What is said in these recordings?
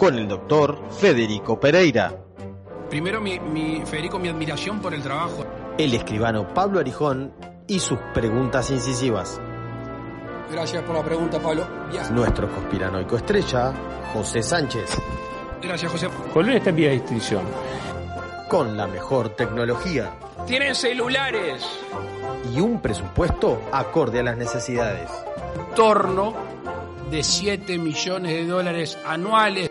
Con el doctor Federico Pereira, Primero, mi, mi- Federico, mi admiración por el trabajo. el escribano Pablo Arijón y sus preguntas incisivas. Gracias por la pregunta, Pablo. Ya. Nuestro conspiranoico estrella, José Sánchez, Gracias, José. Colón está en vía de extinción. con la mejor tecnología Tienen celulares. y un presupuesto acorde a las necesidades. Torno de 7 millones de dólares anuales.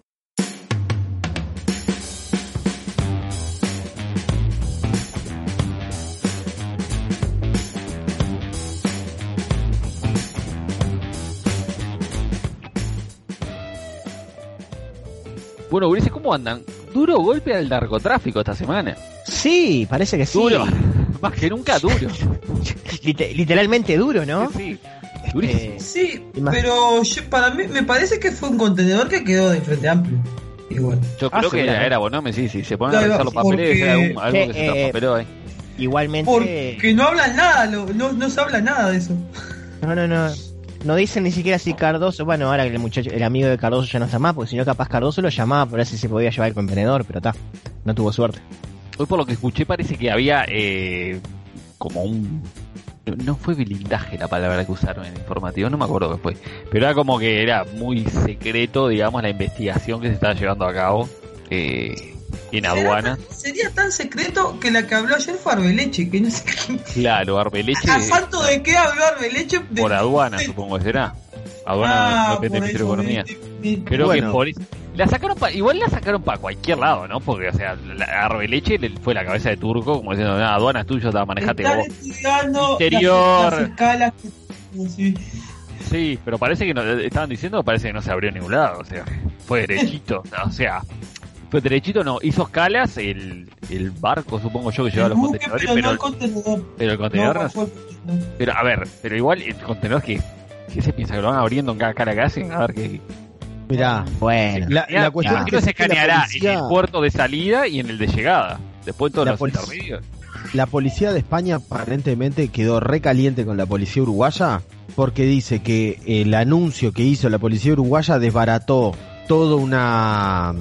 Bueno, Ulises, ¿cómo andan? Duro golpe al narcotráfico esta semana. Sí, parece que sí. Duro. Más que nunca duro. Lite- literalmente duro, ¿no? Sí. Durísimo. Eh, Sí, pero yo- para mí me parece que fue un contenedor que quedó de frente amplio. Igual. Yo Ah, creo que era, era Bonome, sí, sí. Se ponen a revisar los papeles, porque- era algún- algo que se Eh, ahí. igualmente. Porque no hablan nada, lo- no, no se habla nada de eso. No, no, no. No dicen ni siquiera si Cardoso. Bueno, ahora que el muchacho, el amigo de Cardoso ya no está más, porque si no, capaz Cardoso lo llamaba para ver si se podía llevar el contenedor, pero está. No tuvo suerte. Hoy por lo que escuché parece que había eh, como un... No fue blindaje la palabra que usaron en el informativo, no me acuerdo qué fue. Pero era como que era muy secreto, digamos, la investigación que se estaba llevando a cabo eh, en aduana. Sería tan secreto que la que habló ayer fue Arbeleche, que no sé qué- Claro, Arbeleche ¿A santo de qué habló Arbeleche? De- por aduana, de- supongo que será. Aduana Ah, depende por del Economía. Pero Bueno. que por eso- la sacaron pa- igual la sacaron para cualquier lado, ¿no? Porque, o sea, la, Arbeleche le- fue la cabeza de turco, como diciendo, "Ah, aduana es tuyo, te manejate Están vos. estudiando Interior. Las, las escalas que- sí. Sí, pero parece que no, estaban diciendo, parece que no se abrió en ningún lado, o sea, fue derechito, o sea, fue derechito, no, hizo escalas el, el barco, supongo yo, que llevaba los buque, contenedores, pero no pero, el contenedor. pero el contenedor No, no, fue el contenedor. pero a ver, pero igual el contenedor que, que se piensa que lo van abriendo en cada cara que hacen, a ver qué, Mirá, Bueno. la, cuestión es que se escaneará en el puerto de salida y en el de llegada, después todos La los policía- intermedios. La policía de España aparentemente quedó recaliente con la policía uruguaya porque dice que el anuncio que hizo la policía uruguaya desbarató todo una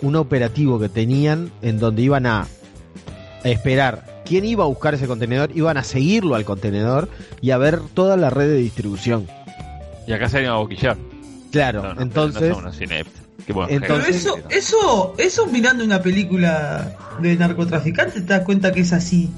un operativo que tenían en donde iban a esperar quién iba a buscar ese contenedor, iban a seguirlo al contenedor y a ver toda la red de distribución. Y acá se iban a boquillar. Claro, No, no, entonces no bueno, eso, eso, eso mirando una película de narcotraficante te das cuenta que es así.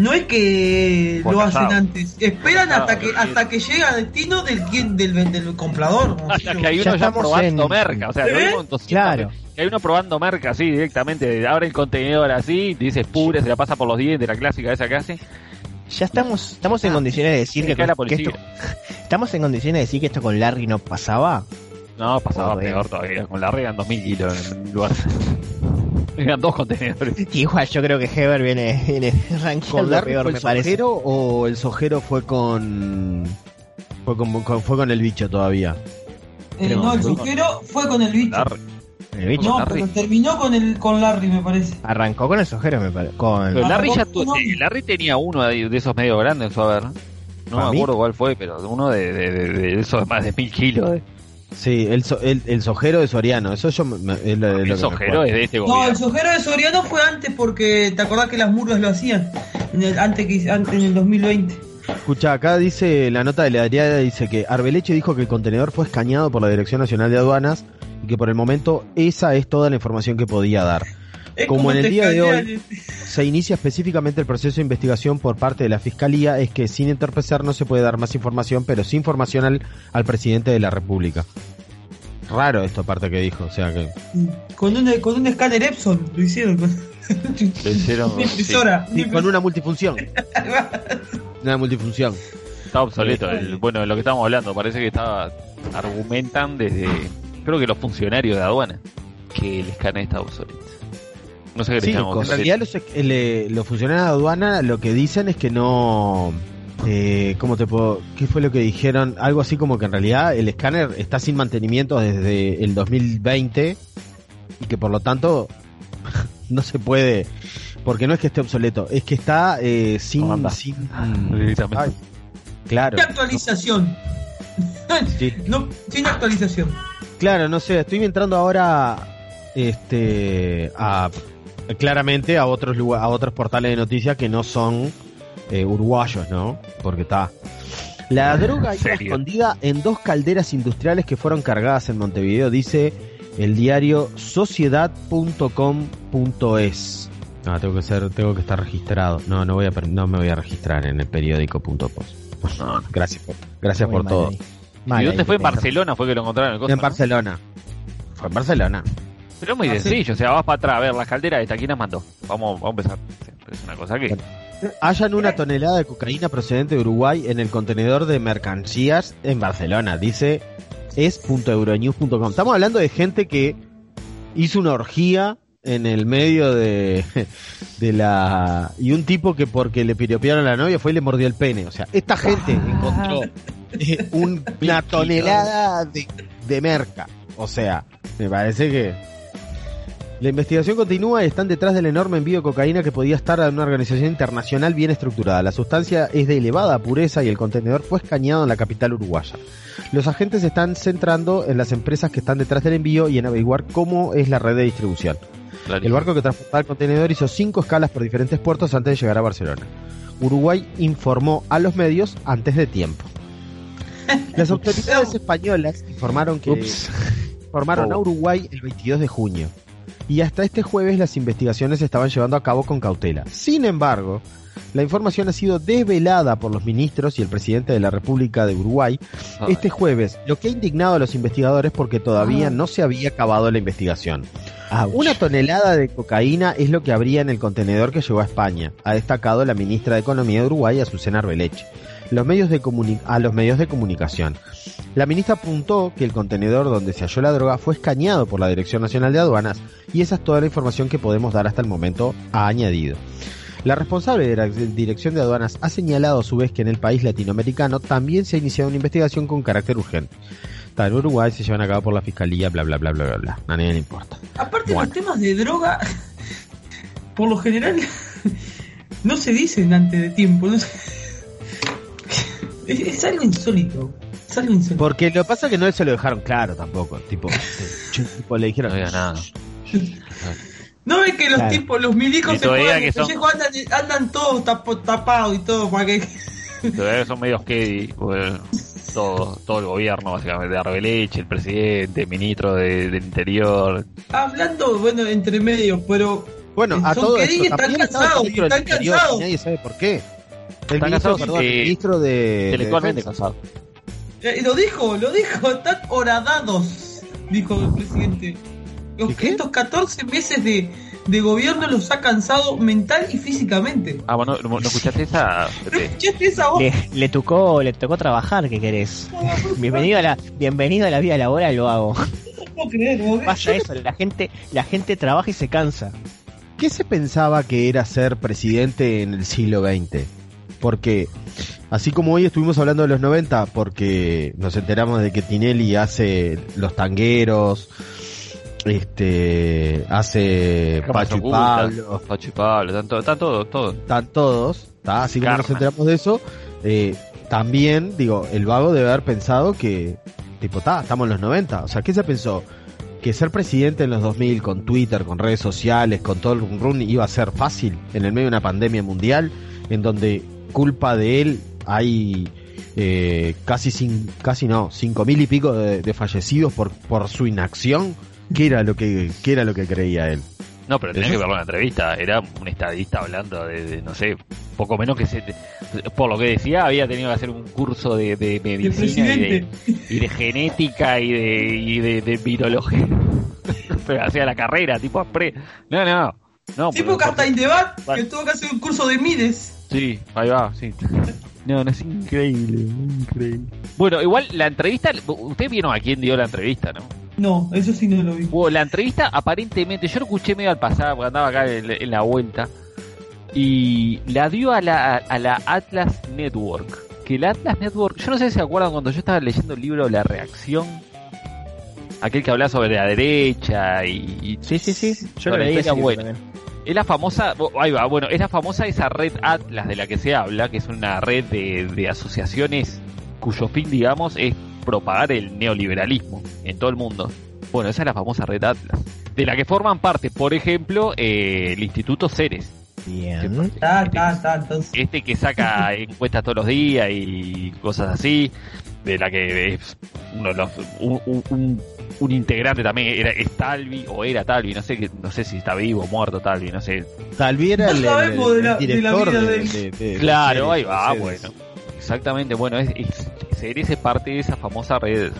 No es que lo hacen antes, esperan hasta que hasta que llega a destino del quien del, del comprador. ¿no? Hasta que hay uno ya, probando en- merca, o sea, lo ¿Eh? en 200 Claro. Que hay uno probando merca así directamente, abre el contenedor así, dice pure, se la pasa por los dientes, la clásica esa que hace. Ya estamos, estamos en condiciones de decir que, Acá la que esto, estamos en condiciones de decir que esto con Larry no pasaba. No, pasaba Joder. peor todavía, con la regan 2000 kilos en lugar. Eran dos contenedores. Igual yo creo que Heber viene, viene ¿Con rankeando Larry peor, fue me el parece. sojero o el sojero fue con fue con, con- fue con el bicho todavía? Eh, Creo no, el sujero fue con el bicho. Larry. el bicho. No, Larry. pero terminó con el con Larry, me parece. Arrancó con el sojero, me parece. Con... Pero Larry, ya tu- eh, Larry tenía uno de de esos medio grandes en su haber. No ¿Para me mí? acuerdo cuál fue, pero uno de, de, de- de esos más de mil kilos. Sí, el, so- el, el sojero de Soriano, eso yo me- es lo, es lo que El sojero es de este No, gobierno. el sojero de Soriano fue antes porque te acordás que las murgas lo hacían en el, antes que antes en el 2020. Escucha, acá dice la nota de la Adriana, dice que Arbeleche dijo que el contenedor fue escaneado por la Dirección Nacional de Aduanas y que por el momento esa es toda la información que podía dar. Es Como en el día de hoy- Se inicia específicamente el proceso de investigación por parte de la Fiscalía, es que sin entorpecer no se puede dar más información, pero sí información al, al presidente de la República. Raro esto aparte que dijo, o sea que... Con un, con un escáner Epson lo hicieron. Con... Lo hicieron, Una impresora. Sí, con una multifunción. Una multifunción. Está obsoleto. El, bueno, de lo que estamos hablando, parece que estaba. Argumentan desde. Creo que los funcionarios de aduana que el escáner está obsoleto. No sé qué Sí, en realidad los, el, eh, los funcionarios de aduana lo que dicen es que no... Eh, ¿Cómo te puedo...? ¿Qué fue lo que dijeron? Algo así como que en realidad el escáner está sin mantenimiento desde el 2020 y que por lo tanto no se puede... Porque no es que esté obsoleto, es que está eh, sin... No anda. sin. Ay, claro. Sin actualización. Sí. No, sin actualización. Claro, no sé, estoy entrando ahora este a claramente a otros lugar- a otros portales de noticias que no son eh, uruguayos, ¿no? Porque está la droga iba serio? escondida en dos calderas industriales que fueron cargadas en Montevideo, dice el diario sociedad.com.es. Ah, tengo que ser, tengo que estar registrado. No, no voy a, per- no me voy a registrar en el periódico.post. No. Gracias por, gracias Muy por mal todo. ¿Y dónde fue? ¿En. Barcelona fue que lo encontraron? El coso, En no? Barcelona. Fue en Barcelona. Pero es muy Ah, sí. sencillo. O sea, vas para atrás a ver las calderas esta. ¿Quién las mandó? Vamos, vamos a empezar. Es una cosa que. Hallan una tonelada de cocaína procedente de Uruguay en el contenedor de mercancías en Barcelona, dice es.euronews.com. Estamos hablando de gente que hizo una orgía en el medio de, de la... Y un tipo que porque le piropearon a la novia fue y le mordió el pene. O sea, esta gente encontró eh, un- una tonelada de, de merca. O sea, me parece que... La investigación continúa y están detrás del enorme envío de cocaína que podía estar a una organización internacional bien estructurada. La sustancia es de elevada pureza y el contenedor fue escaneado en la capital uruguaya. Los agentes se están centrando en las empresas que están detrás del envío y en averiguar cómo es la red de distribución. El barco que transportaba el contenedor hizo cinco escalas por diferentes puertos antes de llegar a Barcelona. Uruguay informó a los medios antes de tiempo. Las autoridades españolas informaron que Ups. informaron a Oh. Uruguay el 22 de junio. Y hasta este jueves las investigaciones se estaban llevando a cabo con cautela. Sin embargo, la información ha sido desvelada por los ministros y el presidente de la República de Uruguay Ay. este jueves, lo que ha indignado a los investigadores porque todavía Ah. no se había acabado la investigación. Ouch. Una tonelada de cocaína es lo que habría en el contenedor que llegó a España, ha destacado la ministra de Economía de Uruguay, Azucena Arbeleche, los medios de a los medios de comunicación. La ministra apuntó que el contenedor donde se halló la droga fue escaneado por la Dirección Nacional de Aduanas y esa es toda la información que podemos dar hasta el momento, ha añadido. La responsable de la Dirección de Aduanas ha señalado a su vez que en el país latinoamericano también se ha iniciado una investigación con carácter urgente. Está en Uruguay, se llevan a cabo por la fiscalía, bla bla bla bla bla bla. A nadie le importa. Aparte Bueno. los temas de droga, por lo general, no se dicen antes de tiempo. no se- Es, es algo insólito. Es algo insólito. Porque lo que pasa es que no se lo dejaron claro tampoco. Tipo, tipo, le dijeron. No había nada. No ves que los Claro. tipos, los milicos se juegan que son- andan, andan todos tapo- tapados y todo para que Todavía son medios que todo, todo el gobierno, básicamente, de Arbeleche, el presidente, el ministro de- del Interior. hablando, bueno, entre medio, pero Bueno, a todo Kennedy esto están cansados, están cansados. y nadie sabe por qué. El Están ministro, cansados, perdón, eh, el ministro de, de Intelectualmente Defensa. cansado. eh, lo dijo, lo dijo, están horadados, dijo el presidente. Los, estos 14 meses de, de gobierno los ha cansado mental y físicamente. Ah, bueno, ¿no, no escuchaste esa? ¿No escuchaste esa voz? Le, le tocó, le tocó trabajar, ¿qué querés? Bienvenido a la, bienvenido a la vida laboral, lo hago. No puedo creer. Pasa eso, la gente, la gente trabaja y se cansa. ¿Qué se pensaba que era ser presidente en el siglo XX? Porque, así como hoy estuvimos hablando de los 90, porque nos enteramos de que Tinelli hace los tangueros, este hace Pacho y Pablo, Pacho y Pablo, están, to- están todos, todos. están todos, ¿tá? así como nos Karma. enteramos de eso, eh, también, digo, el vago debe haber pensado que, tipo, ta, estamos en los 90, o sea, ¿qué se pensó? Que ser presidente en los 2000 con Twitter, con redes sociales, con todo el run run iba a ser fácil en el medio de una pandemia mundial, en donde culpa de él hay eh, casi sin, casi no, cinco mil y pico de, de fallecidos por, por su inacción. ¿Qué era lo que, qué era lo que creía él? No, pero tenés que verlo en la entrevista. Era un estadista hablando de, de, no sé, poco menos que se. Por lo que decía, había tenido que hacer un curso de, de medicina y de, presidente. y de genética y de, y de, de virología. Pero hacía la carrera, tipo pre. No, no. no Tipo pero- Castain Debat, Vale. que tuvo que hacer un curso de Mides. Sí, ahí va, sí. No, no es increíble, increíble. Bueno, igual la entrevista, ustedes vieron a quién dio la entrevista, ¿no? No, eso sí no lo vi. Bueno, la entrevista aparentemente, yo lo escuché medio al pasar, porque andaba acá en, en la vuelta, y la dio a la, a la Atlas Network. Que la Atlas Network, yo no sé si se acuerdan cuando yo estaba leyendo el libro La Reacción, aquel que hablaba sobre la derecha y, y Sí, sí, sí. Yo lo leí bueno. también. Es la famosa, ahí va, bueno, es la famosa esa red Atlas de la que se habla, que es una red de, de asociaciones cuyo fin, digamos, es propagar el neoliberalismo en todo el mundo. Bueno, esa es la famosa red Atlas, de la que forman parte, por ejemplo, eh, el Instituto Ceres, Bien. Está, está, está, entonces. este que saca encuestas todos los días y cosas así, de la que es uno de los, un, un- un- un integrante también era es Talvi o era Talvi, no sé que- no sé si está vivo o muerto Talvi, no sé, Talvi era No el, el- sabemos el de la- de la director vida de, de él. de- de- de Claro, ahí va, de bueno. Exactamente, bueno, es, es, parte de esa famosa red,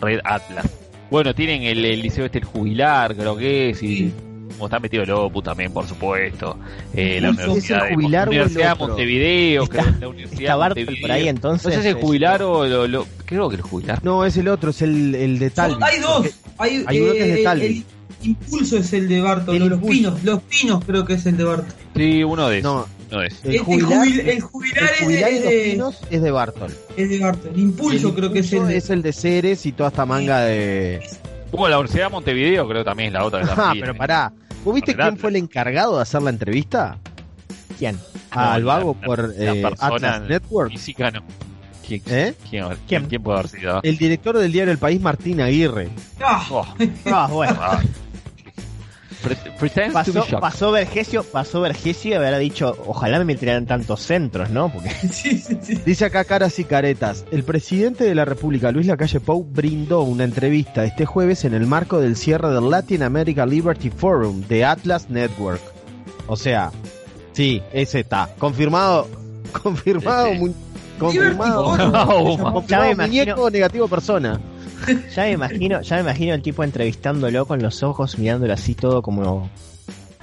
red Atlas. Bueno, tienen el, el liceo este el jubilar, creo que es, y Sí. como está metido el Opus también, por supuesto. Eh, la ¿Es el Universidad, de? Montevideo, Está- creo, la Universidad Bartol Montevideo. por ahí entonces. No sé si es el jubilar o lo, lo- creo que el jubilar. No, es el otro, es el, el de Talvi. Hay dos. Hay, Hay uno que es de eh, Talvi. El impulso es el de Bartol. El Los impulso. pinos. Los pinos creo que es el de Bartol. Sí, uno de esos. No, de esos. el jubilar, jubil- el jubilar el jubilar y es, los de, pinos es de Bartol. es de Bartol. El impulso El creo que es el de. es el de Ceres y toda esta manga de... Bueno, la Universidad de Montevideo creo también es la otra. que Ah, pero pará. ¿Vos viste quién Atlas. fue el encargado de hacer la entrevista? ¿Quién? No, Al la- vago la- por la eh, Atlas Network. Física no. ¿Quién, ¿Eh? quién, ¿Quién? puede haber sido? El director del diario El País, Martín Aguirre. Ah, Oh, Ah, bueno. ah. Pasó, pasó Vergesio, pasó Vergesio y habrá dicho, ojalá me metieran tantos centros, ¿no? Porque sí, sí, sí. Dice acá caras y caretas. El presidente de la República, Luis Lacalle Pou, brindó una entrevista este jueves en el marco del cierre del Latin America Liberty Forum de Atlas Network. O sea, sí, ese está. Confirmado. Confirmado. Sí, sí. mu- confirmado. Oh. Ya me imagino. muñeco negativo persona. ya me imagino, ya me imagino el tipo entrevistándolo con los ojos, mirándolo así todo como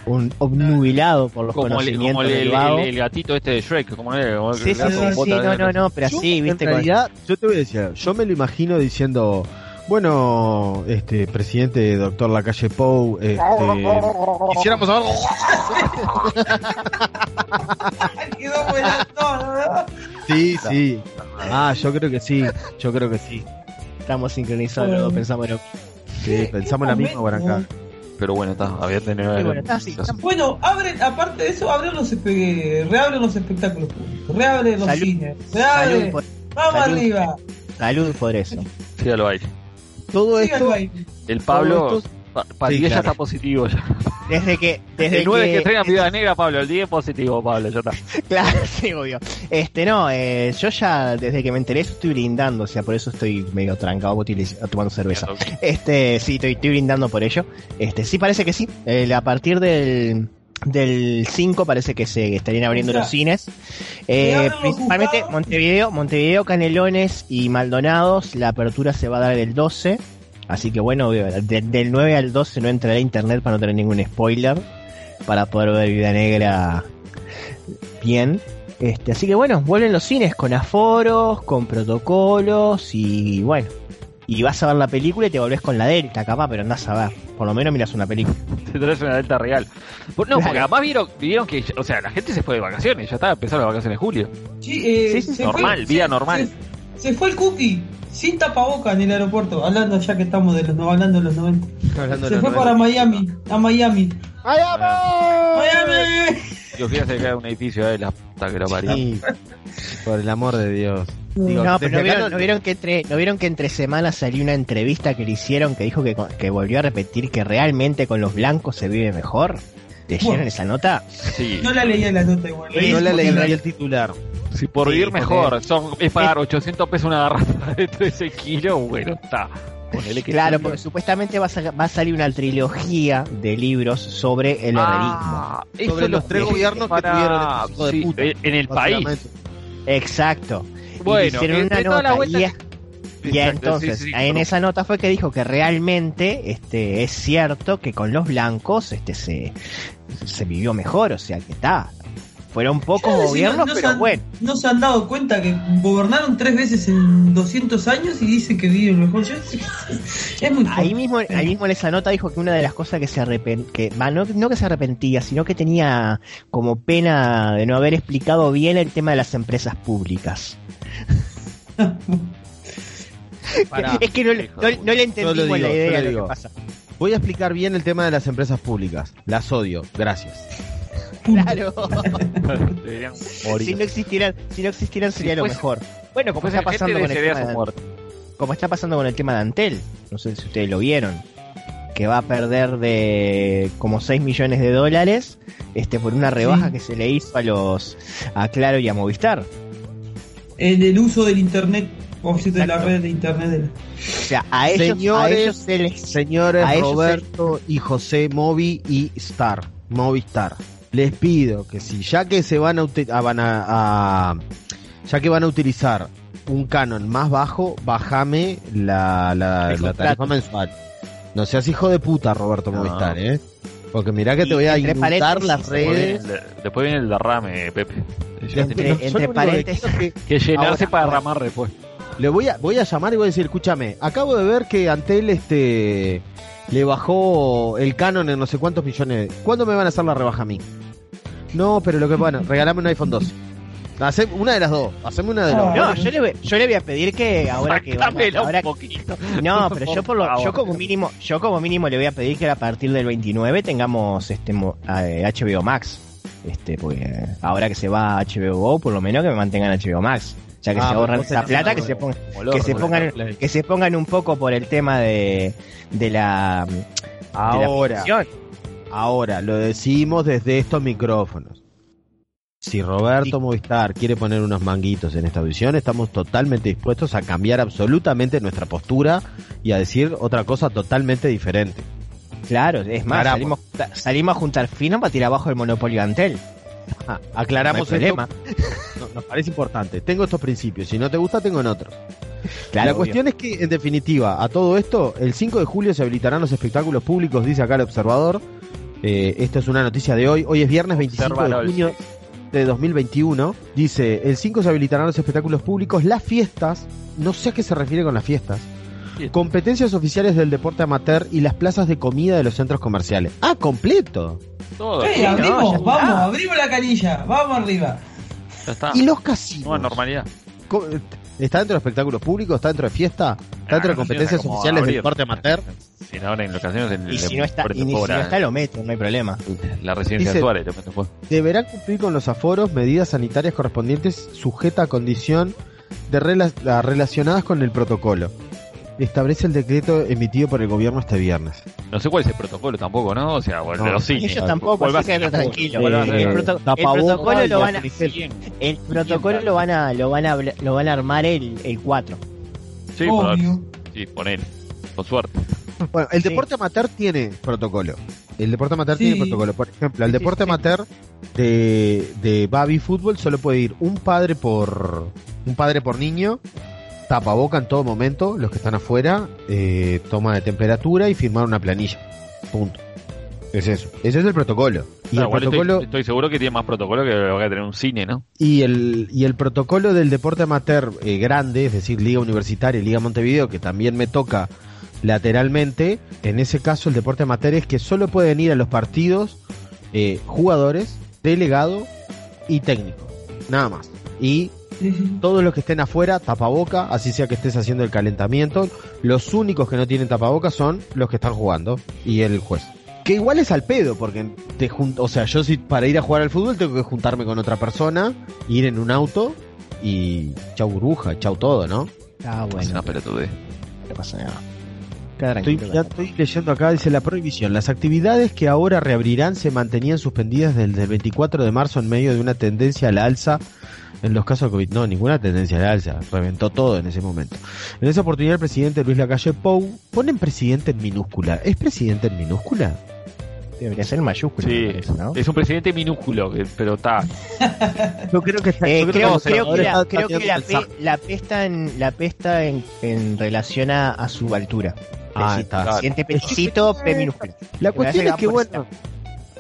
un obnubilado por los como el, como conocimientos el, del el- el- el gatito este de Shrek, como el, como el Sí, sí, gato sí, sí, no, no, no, pero Yo, así, viste, en con- realidad, yo te voy a decir, yo me lo imagino diciendo, bueno, este presidente doctor Lacalle Pou, este, quisiéramos no. Sí, sí. Ah, yo creo que sí. Yo creo que sí. estamos sincronizados, los dos pensamos lo Sí, pensamos la misma por acá. Pero bueno, está, había tenido bueno, está, sí, está. Bueno, abren, aparte de eso, abren los reabren los espectáculos públicos, reabren los Salud. cines, reabren, vamos salud. arriba, salud por eso. Sí, al baile. Todo esto. El Pablo, pa- para el Sí, 10 ya claro. está positivo ya. Desde que, desde el 9 que, que, entrega Viuda Negra, Pablo, el 10 positivo, Pablo, ya está. Claro, sí, obvio. Este, no, eh, yo ya desde que me enteré estoy brindando, o sea, por eso estoy medio trancado tomando cerveza. Este, sí, estoy, estoy brindando por ello. Este, sí parece que sí. Eh, a partir del del 5 parece que se estarían abriendo los cines. Eh, principalmente. Montevideo, Montevideo, Canelones y Maldonados. La apertura se va a dar el 12. Así que bueno, de- del 9 al 12 no entraré a internet para no tener ningún spoiler. Para poder ver Vida Negra bien. Este, así que bueno, vuelven los cines con aforos, con protocolos y bueno. Y vas a ver la película y te volvés con la Delta, capaz, pero andás a ver. Por lo menos miras una película. Te traes una delta real. No, porque además vieron, vieron que, o sea, la gente se fue de vacaciones, ya estaba empezando las vacaciones de julio. Sí, eh, Sí, normal, fue- vida normal. Se, fue el cookie sin tapaboca en el aeropuerto. Hablando ya que estamos de los no hablando de los 90. Hablando de Se los fue para 90. Miami, a Miami. Miami. Dios quiera se cae un edificio de la puta que lo parió. Sí, por el amor de Dios. Digo, No, pero ¿no vieron, no- no vieron que entre, ¿no vieron que entre semanas salió una entrevista que le hicieron que dijo que, que volvió a repetir que realmente con los blancos se vive mejor? ¿Leyeron Bueno. esa nota? Sí, No la leía la nota igual. No porque leí en leí el titular. Si por Sí, vivir porque- mejor son, es pagar 800 pesos una garrafa de 13 kilos, bueno, está. Ponele que Claro, porque supuestamente va a, va a salir una trilogía de libros sobre el Ah, eso Sobre lo los tres gobiernos que para- tuvieron sí, puta, en el país. Exacto. Y Bueno, hicieron una entre toda la nota vuelta y, es- y entonces sí, sí, en esa nota fue que dijo que realmente este es cierto que con los blancos este se, se vivió mejor, o sea que está. Fueron pocos decir, gobiernos, no pero han- bueno. No se han dado cuenta que gobernaron tres veces en 200 años y dicen que viven mejor. Yo- es muy Ahí mismo, ahí mismo en esa nota dijo que una de las cosas que se arrepentía, que, no, no que se arrepentía, sino que tenía como pena de no haber explicado bien el tema de las empresas públicas. Pará. es que no, le- no, no le Yo entendimos lo digo, la idea de lo que pasa. Voy a explicar bien el tema de las empresas públicas. Las odio. Gracias. Claro. Si no existieran, si no existieran sería lo fuese- mejor. Bueno, como Pues está pasando con el tema de, como está pasando con el tema de Antel. No sé si ustedes lo vieron. Que va a perder de como 6 millones de dólares este por una rebaja Sí. que se le hizo a los a Claro y a Movistar. En el uso del internet, o sea, de la red de internet. O sea, a ellos, a Señores, ellos se les Señores A ellos Roberto y José Movi y Star, Movistar, les pido que si ya que se van a, uti- a- van a, a- ya que van a utilizar un canon más bajo, bajame la, la, la tarifa mensual. No seas hijo de puta, Roberto No. Movistar, ¿eh? Porque mirá que Y te voy a inundar las Después viene, redes. el, después viene el derrame, Pepe. Entre- que paréntesis- que- que llenarse Ahora- para derramar después. Le voy a, voy a llamar y voy a decir, escúchame, acabo de ver que Antel este le bajó el canon en no sé cuántos millones. ¿Cuándo me van a hacer la rebaja a mí? No, pero lo que bueno, regalame un iPhone 12. Hace una de las dos, haceme una de las dos. No, yo le, voy, yo le voy a pedir que ahora que Sacámela ahora- un poquito. No, pero yo por lo, yo como mínimo, yo como mínimo le voy a pedir que a partir del 29 tengamos este mo- eh, HBO Max. Este, porque ahora que se va a HBO Go, por lo menos que me mantengan HBO Max. Ya que Ah, se ahorran esa plata, que se pongan, Olor, que se pongan, que se pongan un poco por el tema de, de la, de la Ahora, lo decimos desde estos micrófonos. Si Roberto Movistar quiere poner unos manguitos en esta audición, estamos totalmente dispuestos a cambiar absolutamente nuestra postura y a decir otra cosa totalmente diferente. Claro, es más, salimos, salimos a juntar fino para tirar abajo el monopolio Antel. Ah, aclaramos No problema. No, nos parece importante. Tengo estos principios. Si no te gusta, tengo en otros. Claro, la obvio. cuestión es que, en definitiva, a todo esto, el 5 de julio se habilitarán los espectáculos públicos, dice acá el observador. Eh, esto es una noticia de hoy. Hoy es viernes 25 de junio de 2021. Dice, el 5 se habilitarán los espectáculos públicos, las fiestas, no sé a qué se refiere con las fiestas, competencias oficiales del deporte amateur y las plazas de comida de los centros comerciales. Ah, completo. Todo. ¡Eh, no, abrimos! está. vamos, abrimos la canilla, vamos arriba. Ya está. Y los casinos. Nueva normalidad. Co- ¿Está dentro de espectáculos públicos? ¿Está dentro de fiesta? ¿Está dentro de Ah, competencias oficiales del deporte amateur? Si no, ahora en el, Y si no está, por y ni si no está lo meto, no hay problema. la residencia Dice- Suárez, lo meto fue. Deberán cumplir con los aforos, medidas sanitarias correspondientes sujeta a condición de rela- relacionadas con el protocolo. Establece el decreto emitido por el gobierno este viernes. No sé cuál es el protocolo tampoco, ¿no? O sea, bueno, No, los cines. Ellos tampoco, así que tranquilo. Eh, El, proto- el tapabocas protocolo lo van a, el protocolo lo van a, lo van a, lo van a armar el, el 4. Sí, Obvio. por- sí, ponele. Con suerte. Bueno, el Sí. deporte amateur tiene protocolo. El deporte amateur Sí. tiene protocolo. Por ejemplo, el Sí, deporte sí. amateur de, de baby fútbol solo puede ir un padre por un padre por niño, tapaboca en todo momento, los que están afuera, eh, toma de temperatura y firmar una planilla. Punto. Es eso. Ese es el protocolo. Y Claro, el igual protocolo estoy, estoy seguro que tiene más protocolo que lo que va a tener un cine, ¿no? y el y el protocolo del deporte amateur eh, grande, es decir, Liga Universitaria y Liga Montevideo, que también me toca lateralmente, en ese caso el deporte amateur es que solo pueden ir a los partidos eh, jugadores, delegado y técnico, nada más. Y. Todos los que estén afuera, tapaboca, así sea que estés haciendo el calentamiento. Los únicos que no tienen tapaboca son los que están jugando y el juez. Que igual es al pedo, porque te jun- o sea, yo si para ir a jugar al fútbol tengo que juntarme con otra persona, ir en un auto y chau burbuja, chau todo, ¿no? Ah, Es bueno, una pelotudez. no pasa nada. Queda Estoy, tranquilo. ya estoy leyendo acá, dice la prohibición. Las actividades que ahora reabrirán se mantenían suspendidas desde el 24 de marzo en medio de una tendencia a la alza en los casos de COVID. No, ninguna tendencia a la alza. Reventó todo en ese momento. En esa oportunidad el presidente Luis Lacalle Pou ponen presidente en minúscula. ¿Es presidente en minúscula? Debería ser en mayúscula, Sí, parece, ¿no? es un presidente minúsculo, que- pero está. Yo creo que está, Eh, yo creo, creo que, la, creo que la, tratando de P, la P está en, la P está en, en relación a, a su altura. Ah, Pecito. está. Presidente Pechito, P minúscula. La cuestión es que, bueno,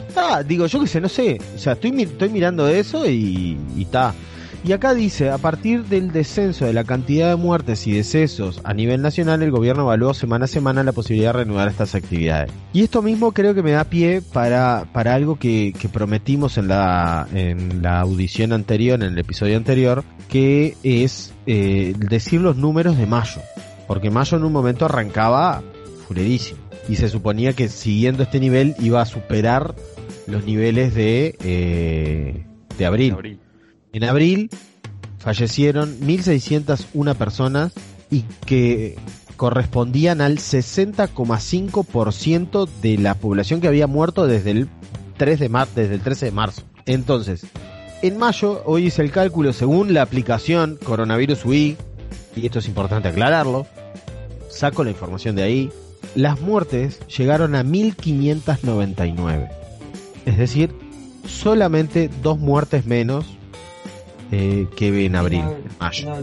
está, digo, yo que sé, no sé. O sea, estoy, estoy mirando eso y está. Y acá dice, a partir del descenso de la cantidad de muertes y decesos a nivel nacional, el gobierno evaluó semana a semana la posibilidad de reanudar estas actividades. Y esto mismo creo que me da pie para, para algo que, que prometimos en la, en la audición anterior, en el episodio anterior, que es eh, decir los números de mayo. Porque mayo en un momento arrancaba fulerísimo. Y se suponía que siguiendo este nivel iba a superar los niveles de, eh, de. Abril. En abril fallecieron 1.601 personas y que correspondían al 60,5% de la población que había muerto desde el 3 de mar desde el 13 de marzo. Entonces, en mayo, hoy hice el cálculo según la aplicación Coronavirus UI, y esto es importante aclararlo, saco la información de ahí, las muertes llegaron a 1599. Es decir, solamente dos muertes menos eh, que en abril, en mayo.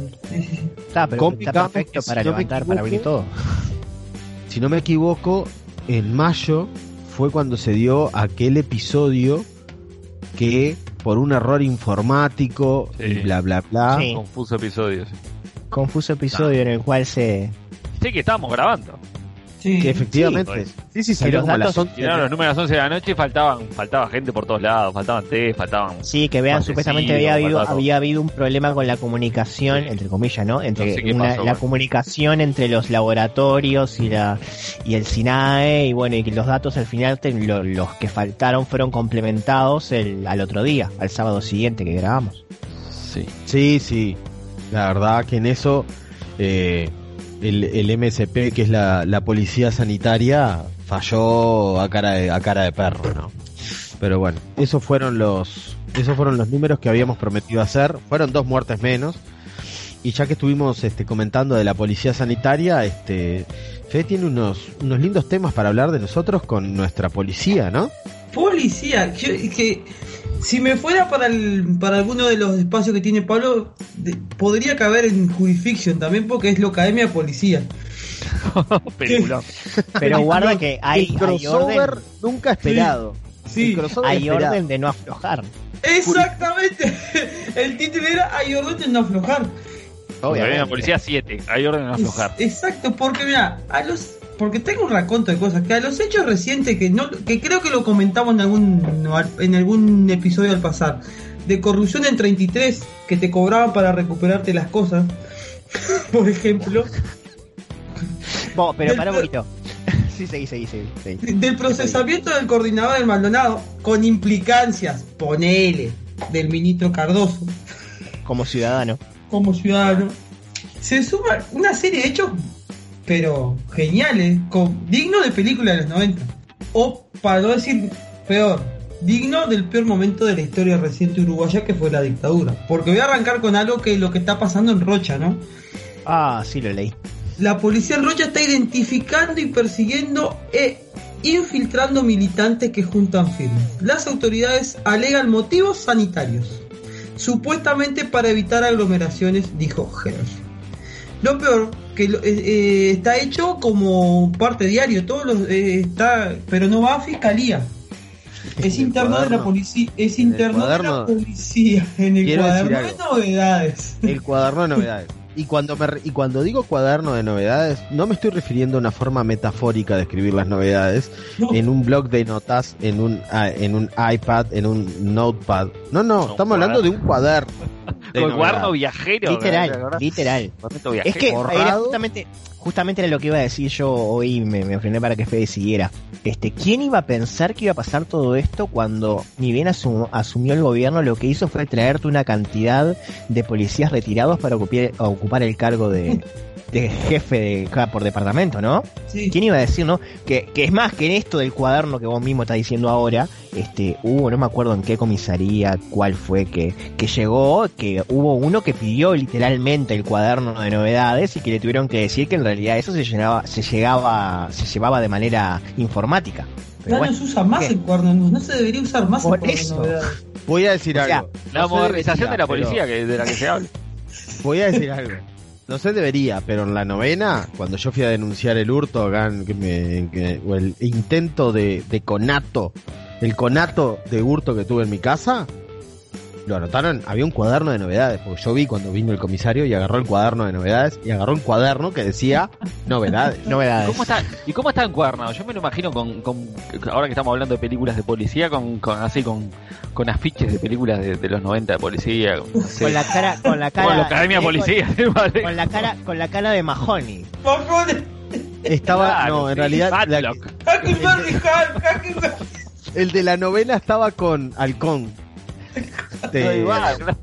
Está, pero Complicado, está perfecto si para no levantar, para abrir equivoco. todo. Si no me equivoco, en mayo fue cuando se dio aquel episodio que por un error informático y Sí. bla bla bla. Sí. Confuso episodio. sí. Confuso episodio en el cual se... Sí, que estábamos grabando. Sí. Que efectivamente. Sí, Sí, sí, los como a las datos- 11 Tiraron los números a las 11 de la noche y faltaban, faltaba gente por todos lados, faltaban té, faltaban... Sí, que vean, supuestamente había habido, había habido un problema con la comunicación, entre comillas, ¿no? Entre No sé qué una- pasó, la bueno. comunicación entre los laboratorios y la y el SINAE, y bueno, y que los datos al final, te- lo- los que faltaron fueron complementados el, al otro día, al sábado siguiente que grabamos. Sí. Sí, sí. La verdad que en eso eh, el, el MSP, que es la, la policía sanitaria, falló a cara de, a cara de perro, ¿no? Pero bueno, esos fueron los esos fueron los números que habíamos prometido hacer. Fueron dos muertes menos. Y ya que estuvimos este, comentando de la policía sanitaria, este Fede tiene unos, unos lindos temas para hablar de nosotros con nuestra policía, ¿no? Policía, que si me fuera para el, para alguno de los espacios que tiene Pablo, de- podría caber en Jurisfiction también porque es lo Academia de Policía. Película. Pero guarda que hay, el hay crossover orden, nunca esperado. Sí, El crossover hay esperado. orden de no aflojar. exactamente. El título era Hay orden de no aflojar. Hay una policía 7, hay orden de no aflojar. Exacto, porque mira, a los porque tengo un raconto de cosas que a los hechos recientes que no que creo que lo comentamos en algún en algún episodio al pasar de corrupción en 33 que te cobraban para recuperarte las cosas. Por ejemplo, Bo, pero para un poquito. sí, seguí, seguí. seguí. del procesamiento del coordinador del Maldonado con implicancias, ponele, del ministro Cardoso Como ciudadano. como ciudadano, se suma una serie de hechos, pero geniales, con, digno de película de los 90. O, para no decir peor, digno del peor momento de la historia reciente uruguaya que fue la dictadura. Porque voy a arrancar con algo que lo que está pasando en Rocha, ¿no? Ah, sí lo leí. La policía en Rocha está identificando y persiguiendo e infiltrando militantes que juntan firmas. Las autoridades alegan motivos sanitarios, supuestamente para evitar aglomeraciones, dijo Herold. Lo peor, que lo- eh, eh, está hecho como parte diario, todos los, eh, está, pero no va a fiscalía. Es interno de la policía, es interno de la policía en el Quiero cuaderno de novedades. El cuaderno de novedades. Y cuando, me, re- y cuando digo cuaderno de novedades, no me estoy refiriendo a una forma metafórica de escribir las novedades No. en un blog de notas, en un, ah, en un iPad, en un notepad. No, no, estamos hablando de un cuaderno. De con el novedad. cuaderno viajero. ¿te Literal, literal. Es que era borrado. justamente, justamente era lo que iba a decir yo hoy, me, me frené para que Fede siguiera. Este, ¿quién iba a pensar que iba a pasar todo esto cuando ni bien asum- asumió el gobierno, lo que hizo fue traerte una cantidad de policías retirados para ocupar, ocupar el cargo de, de jefe de, por departamento, ¿no? Sí. ¿Quién iba a decir, no? Que, que es más que en esto del cuaderno que vos mismo estás diciendo ahora, este, hubo, no me acuerdo en qué comisaría, cuál fue que, que llegó, que hubo uno que pidió literalmente el cuaderno de novedades y que le tuvieron que decir que en realidad eso se llenaba, se llegaba, se llevaba de manera informática. Pero Ya bueno, no se usa más ¿qué? el cuaderno, no, no se debería usar más Por el eso. Voy a decir O sea, algo. La No modernización debería, de la pero- policía, que de la que se habla. Voy a decir algo. No se debería, pero en la novena, cuando yo fui a denunciar el hurto, acá que me- que- o el intento de, de conato, el conato de hurto que tuve en mi casa, lo anotaron, había un cuaderno de novedades, porque yo vi cuando vino el comisario y agarró el cuaderno de novedades y agarró un cuaderno que decía novedades. novedades. ¿Cómo está, ¿Y cómo está encuadernado? Yo me lo imagino con, con- ahora que estamos hablando de películas de policía, con, con así con, con afiches de películas de, de los 90 de policía. Con, no sé, Con la cara, con la cara. con la Academia eh, con- Policía. ¿vale? Con la cara, con la cara de Mahoney. Mojones, Estaba, Claro, no, en sí, realidad, la- Huckleberry. el de la novela estaba con Halcón. De,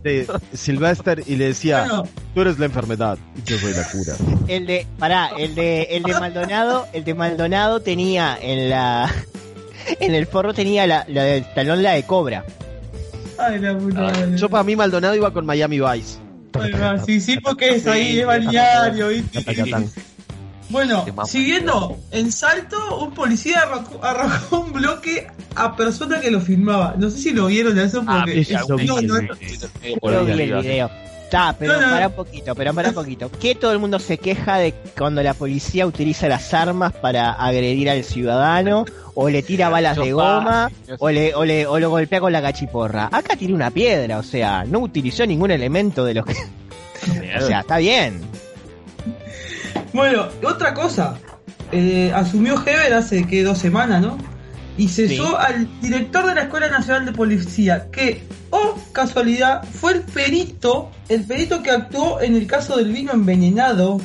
de Sylvester y le decía, Bueno, tú eres la enfermedad y yo soy la cura. El de, pará, el de, el de Maldonado, el de Maldonado tenía en la, en el forro tenía la, la del talón la de cobra. ay, la puta madre. Yo para mí Maldonado iba con Miami Vice. Ay, Sí, sí, porque es ahí, es balneario, ¿viste? Bueno, Qué siguiendo, en Salto, un policía arrojó, arrojó un bloque a persona que lo filmaba. No sé si lo vieron eso Ah, porque... eso no, Yo vi el video. Está, pero No, no. para un poquito, pero para un poquito. Que todo el mundo se queja de cuando la policía utiliza las armas para agredir al ciudadano, o le tira balas de goma, o le, o le, o lo golpea con la cachiporra. Acá tiene una piedra, o sea, no utilizó ningún elemento de los que, o sea, está bien. Bueno, otra cosa. Eh, asumió Heber hace que dos semanas, ¿no? Y cesó Sí. al director de la Escuela Nacional de Policía, que, oh casualidad, fue el perito, el perito que actuó en el caso del vino envenenado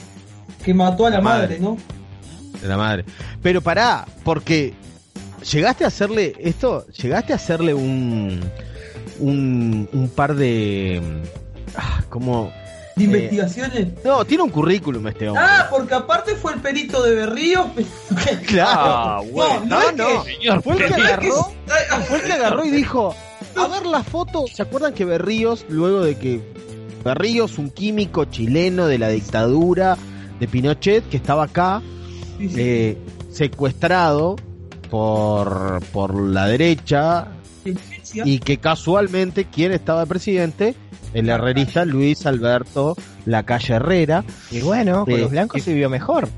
que mató a la, La madre, madre. ¿no? De la madre. Pero pará, porque llegaste a hacerle esto, llegaste a hacerle un un, un par de ah, como De Eh, investigaciones. no, tiene un currículum este hombre. Ah, porque aparte fue el perito de Berríos. claro. Bueno. no, No, es que- Fue el que agarró, fue el que agarró y dijo, a ver la foto, ¿se acuerdan que Berríos luego de que Berríos, un químico chileno de la dictadura de Pinochet que estaba acá sí, sí. eh, secuestrado por, por la derecha y que casualmente quien estaba de presidente, el herrerista Luis Alberto Lacalle Herrera, Y bueno, con Sí. los blancos se vivió mejor.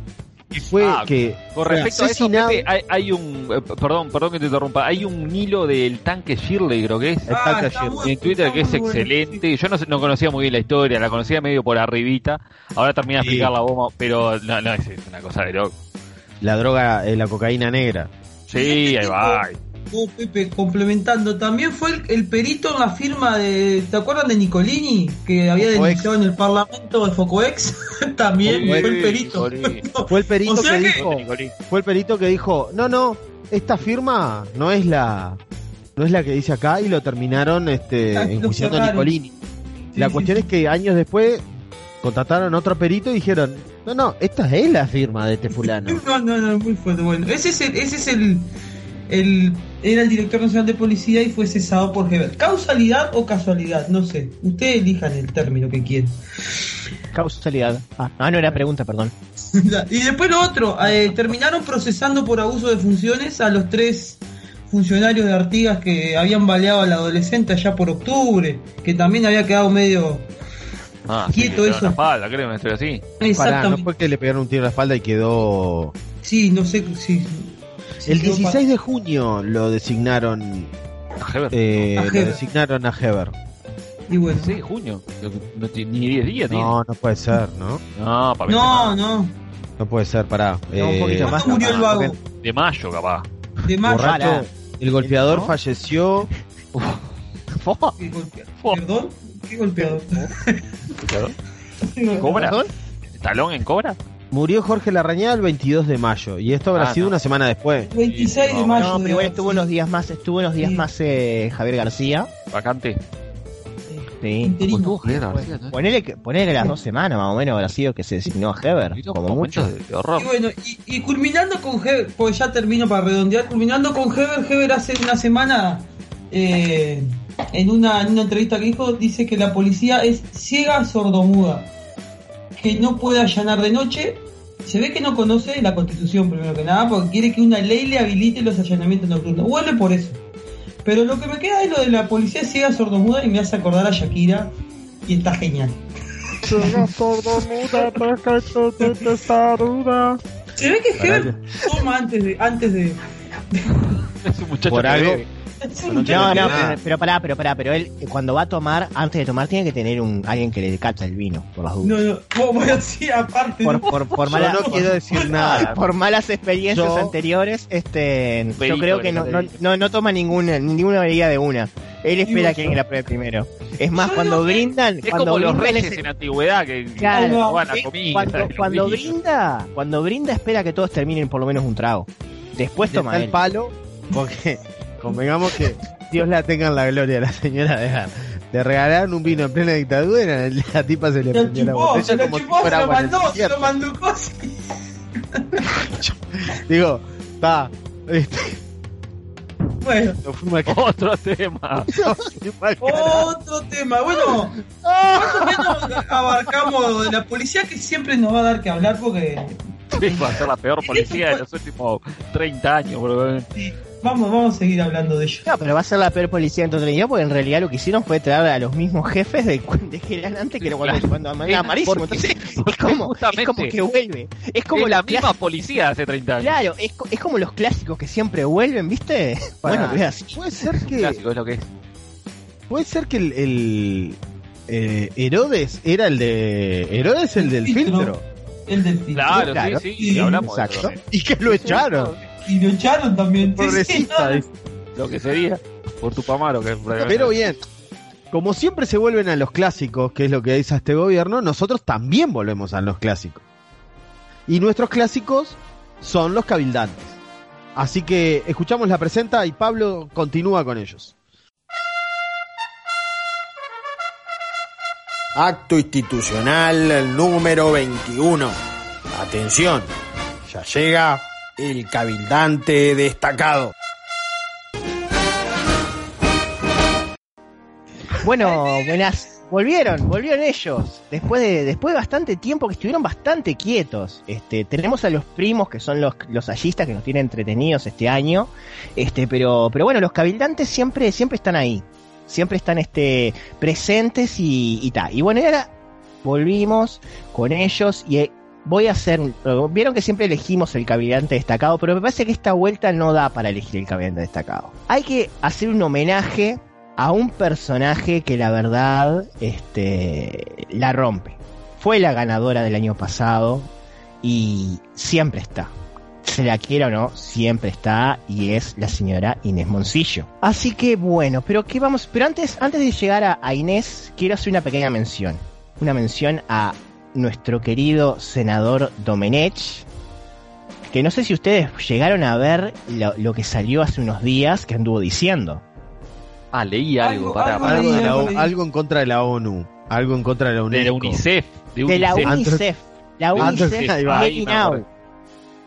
y fue Ah, que Con fue respecto a eso, hay, hay un. eh, perdón, perdón que te interrumpa. Hay un hilo del tanque Shirley, creo que es. el Ah, tanque ayer. muy- En Twitter que es bueno, excelente. Yo no, conocía muy bien la historia, la conocía medio por arribita. Ahora termina de Sí. explicar la bomba, pero no, no, es, es una cosa de loco. la droga, eh, la cocaína negra. Sí, ahí va. Oh, Pepe, complementando, también fue el, el perito en la firma de. ¿Te acuerdan de Nicolini? Que había Focoex. denunciado en el Parlamento de Focoex. también Focoex. fue el perito. Fue el perito O sea que que- dijo, fue el perito que dijo, no, no, esta firma no es la, no es la que dice acá y lo terminaron este, Ah, enjuiciando a. Nicolini. Sí, la sí, cuestión sí. es que años después contrataron a otro perito y dijeron, no, no, esta es la firma de este fulano. No, no, no, muy fuerte. Bueno, ese es el. Ese es el, el era el director nacional de policía y fue cesado por Heber. ¿Causalidad o casualidad? No sé. Ustedes elijan el término que quieran. Causalidad. Ah, ah, no era pregunta, perdón. y después lo otro, eh, terminaron procesando por abuso de funciones a los tres funcionarios de Artigas que habían baleado al adolescente allá por octubre, que también había quedado medio Ah, sí, Quieto le eso. Una falda, creo, una historia así. Pará, exactamente. no fue que le pegaron un tiro en la espalda y quedó... Sí, no sé si. si El quedó 16 de junio lo designaron, A Heber. eh, A lo designaron a Heber. Y bueno. Sí, junio. No tiene ni 10 días tiene. No, no puede ser, ¿no? No, para mí No, no. No puede ser, pará. No, un poquito Eh, más. ¿Cuándo murió el vago? de mayo, capaz. De mayo. borracho, el golpeador ¿No? falleció ¿Qué golpea? ¿Perdón? qué golpeado. ¿Cobra? ¿Talón en cobra? Murió Jorge Larrañaga el 22 de mayo y esto habrá Ah, sido no. una semana después. 26 de No, mayo. No, pero de- igual estuvo unos días más, estuvo unos días Sí. más eh, Javier García. Vacante. Sí. Interino. Ponele, que- ponele las dos semanas más o menos habrá sido que se designó a Heber, como mucho. de, de horror. Y bueno, y, y culminando con Heber, pues ya termino para redondear, culminando con Heber, Heber hace una semana, eh, en, una, en una entrevista que dijo, dice que la policía es ciega sordomuda, que no puede allanar de noche, se ve que no conoce la constitución primero que nada, porque quiere que una ley le habilite los allanamientos nocturnos, vuelve por eso. Pero lo que me queda es lo de la policía ciega sordomuda y me hace acordar a Shakira y está genial. Se ve que Heber toma antes de, antes de, Es un muchacho Por que algo. No, no, pero, pero pará, pero pará, pero él eh, cuando va a tomar, antes de tomar, tiene que tener un alguien que le cata el vino, por las No, dudas. no, bueno, sí, aparte. Por, ¿no? por, por, Yo mala- no por- quiero decir nada. por malas experiencias Yo- anteriores, este, yo creo que no, no, no, no toma ninguna, ninguna bebida de una. Él espera que ¿no? alguien la pruebe primero. Es más, Yo cuando no- brindan, Es cuando como los brindan reyes ese- en antigüedad que Claro, no, roban la comida. cuando, cuando brinda, cuando brinda espera que todos terminen por lo menos un trago. Después Está toma el palo, porque convengamos que Dios la tenga en la gloria la señora de Gar. Le regalaron un vino en plena dictadura, la tipa se le prendió la botella se lo como si se fuera lo mandó, se lo desierto. mandó cosas. Digo, está, este, Bueno, Otro tema. otro tema. Bueno, más o menos abarcamos la policía que siempre nos va a dar que hablar porque Sí, va a ser la peor policía de los últimos 30 años, bro. sí, vamos, vamos a seguir hablando de ello. No, pero va a ser la peor policía dentro de porque en realidad lo que hicieron fue traer a los mismos jefes del de que eran antes que era cuando, Claro. cuando Entonces, es como, es como que vuelve. Es como es la la misma policía de hace 30 años. Claro, es, co- es como los clásicos que siempre vuelven, ¿viste? Bueno, Pará, es así. puede ser que Clásico es lo que es. puede ser que el, el, eh, Herodes era el de Herodes el del Filtro. filtro El del filtro. Claro, Claro. sí, sí, Sí, y hablamos de exacto. y que lo echaron. Y lo echaron también. Sí, sí, Pobrecita, no, dice. lo que sería por tu pamaro. Que Pero bien, como siempre se vuelven a los clásicos, que es lo que dice este gobierno, nosotros también volvemos a los clásicos. Y nuestros clásicos son los cabildantes. Así que escuchamos la presenta y Pablo continúa con ellos. Acto institucional número 21. Atención, ya llega el cabildante destacado. Bueno, buenas. Volvieron, volvieron ellos. Después de, después de bastante tiempo que estuvieron bastante quietos. Este, tenemos a los primos que son los, los hallistas que nos tienen entretenidos este año. Este, pero, pero bueno, los cabildantes siempre, siempre están ahí. Siempre están este, presentes y, y tal. Y bueno, ahora volvimos con ellos y voy a hacer Vieron que siempre elegimos el cabildante destacado, pero me parece que esta vuelta no da para elegir el cabildante destacado. Hay que hacer un homenaje a un personaje que la verdad este, la rompe. Fue la ganadora del año pasado y siempre está. Se la quiera o no, siempre está y es la señora Inés Moncillo. Así que bueno, pero qué vamos, pero antes, antes de llegar a Inés, quiero hacer una pequeña mención. Una mención a nuestro querido senador Domenech, que no sé si ustedes llegaron a ver lo, lo que salió hace unos días que anduvo diciendo. Ah, leí algo, Algo- para, algo para. La, en contra de la ONU, algo en contra de la De la UNESCO. UNICEF. De, de la UNICEF. UNICEF. La UNICEF me Now. acuerdo.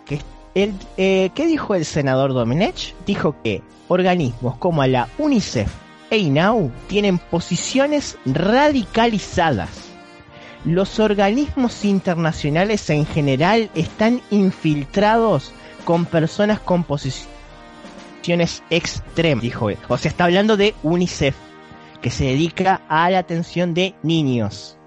Que el, eh, ¿Qué dijo el senador Domenech? Dijo que organismos como la UNICEF e INAU tienen posiciones radicalizadas. Los organismos internacionales en general están infiltrados con personas con posiciones extremas, dijo él. O sea, está hablando de UNICEF, que se dedica a la atención de niños.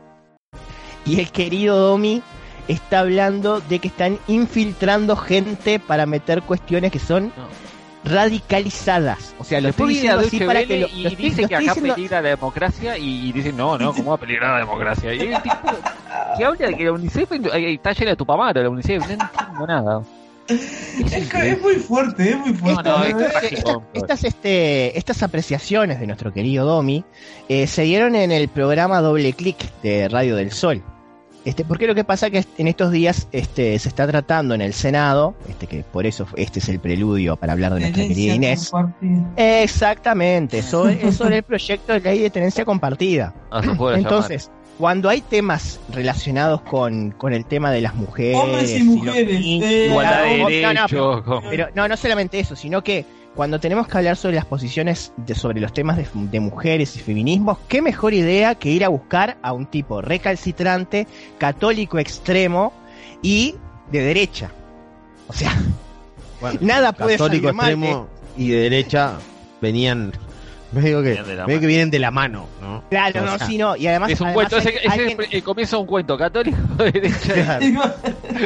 Y el querido Domi está hablando de que están infiltrando gente para meter cuestiones que son radicalizadas. O sea, lo estoy diciendo así para que lo, y lo estoy- dice lo que acá diciendo- peligra la democracia y dicen, no, no, ¿cómo va a peligrar la democracia? Y el tipo que habla de que la UNICEF está llena de tupamaro, la UNICEF, no entiendo nada. Es, muy fuerte, es muy fuerte. No, no, esto- Estas, estas- estas, este, estas apreciaciones de nuestro querido Domi eh, se dieron en el programa Doble Clic de Radio del Sol. Este, porque lo que pasa que en estos días este, se está tratando en el Senado, este, que por eso este es el preludio para hablar de nuestra querida Inés. Exactamente, sobre, es sobre el proyecto de ley de tenencia compartida. Ah, llamar. Entonces, cuando hay temas relacionados con, con el tema de las mujeres, Hombres y los mujeres, niños, Igualdad de no, no, derechos. con- pero no, no solamente eso, sino que cuando tenemos que hablar sobre las posiciones de, sobre los temas de, de mujeres y feminismos, qué mejor idea que ir a buscar a un tipo recalcitrante, católico extremo y de derecha. O sea, Bueno, nada puede salir mal. extremo y de derecha venían medio que, medio que vienen de la mano, ¿no? Claro, O no, sí, no. Y además, Es un además cuento, ese, hay- ese es alguien- el, el comienzo de un cuento católico de derecha. claro.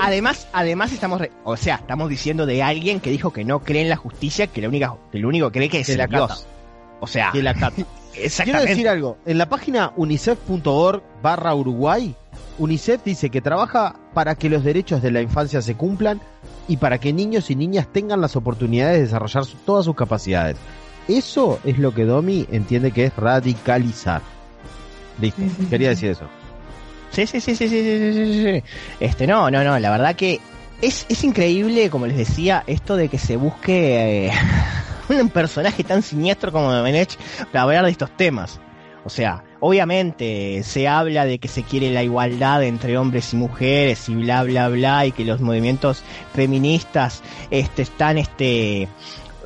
además, además estamos, re- o sea, estamos diciendo de alguien que dijo que no cree en la justicia, que la única, que lo único que cree que es Que la Dios. cata. O sea, Que la cata. Quiero decir algo. En la página unicef.org barra Uruguay, UNICEF dice que trabaja para que los derechos de la infancia se cumplan y para que niños y niñas tengan las oportunidades de desarrollar su- todas sus capacidades. Eso es lo que Domi entiende que es radicalizar. Listo, quería decir eso. Sí, sí, sí, sí, sí, sí, sí, sí. Este, no, no, no, la verdad que es, es increíble, como les decía, esto de que se busque eh, un personaje tan siniestro como Domenech para hablar de estos temas. O sea, obviamente se habla de que se quiere la igualdad entre hombres y mujeres y bla bla bla y que los movimientos feministas este, están este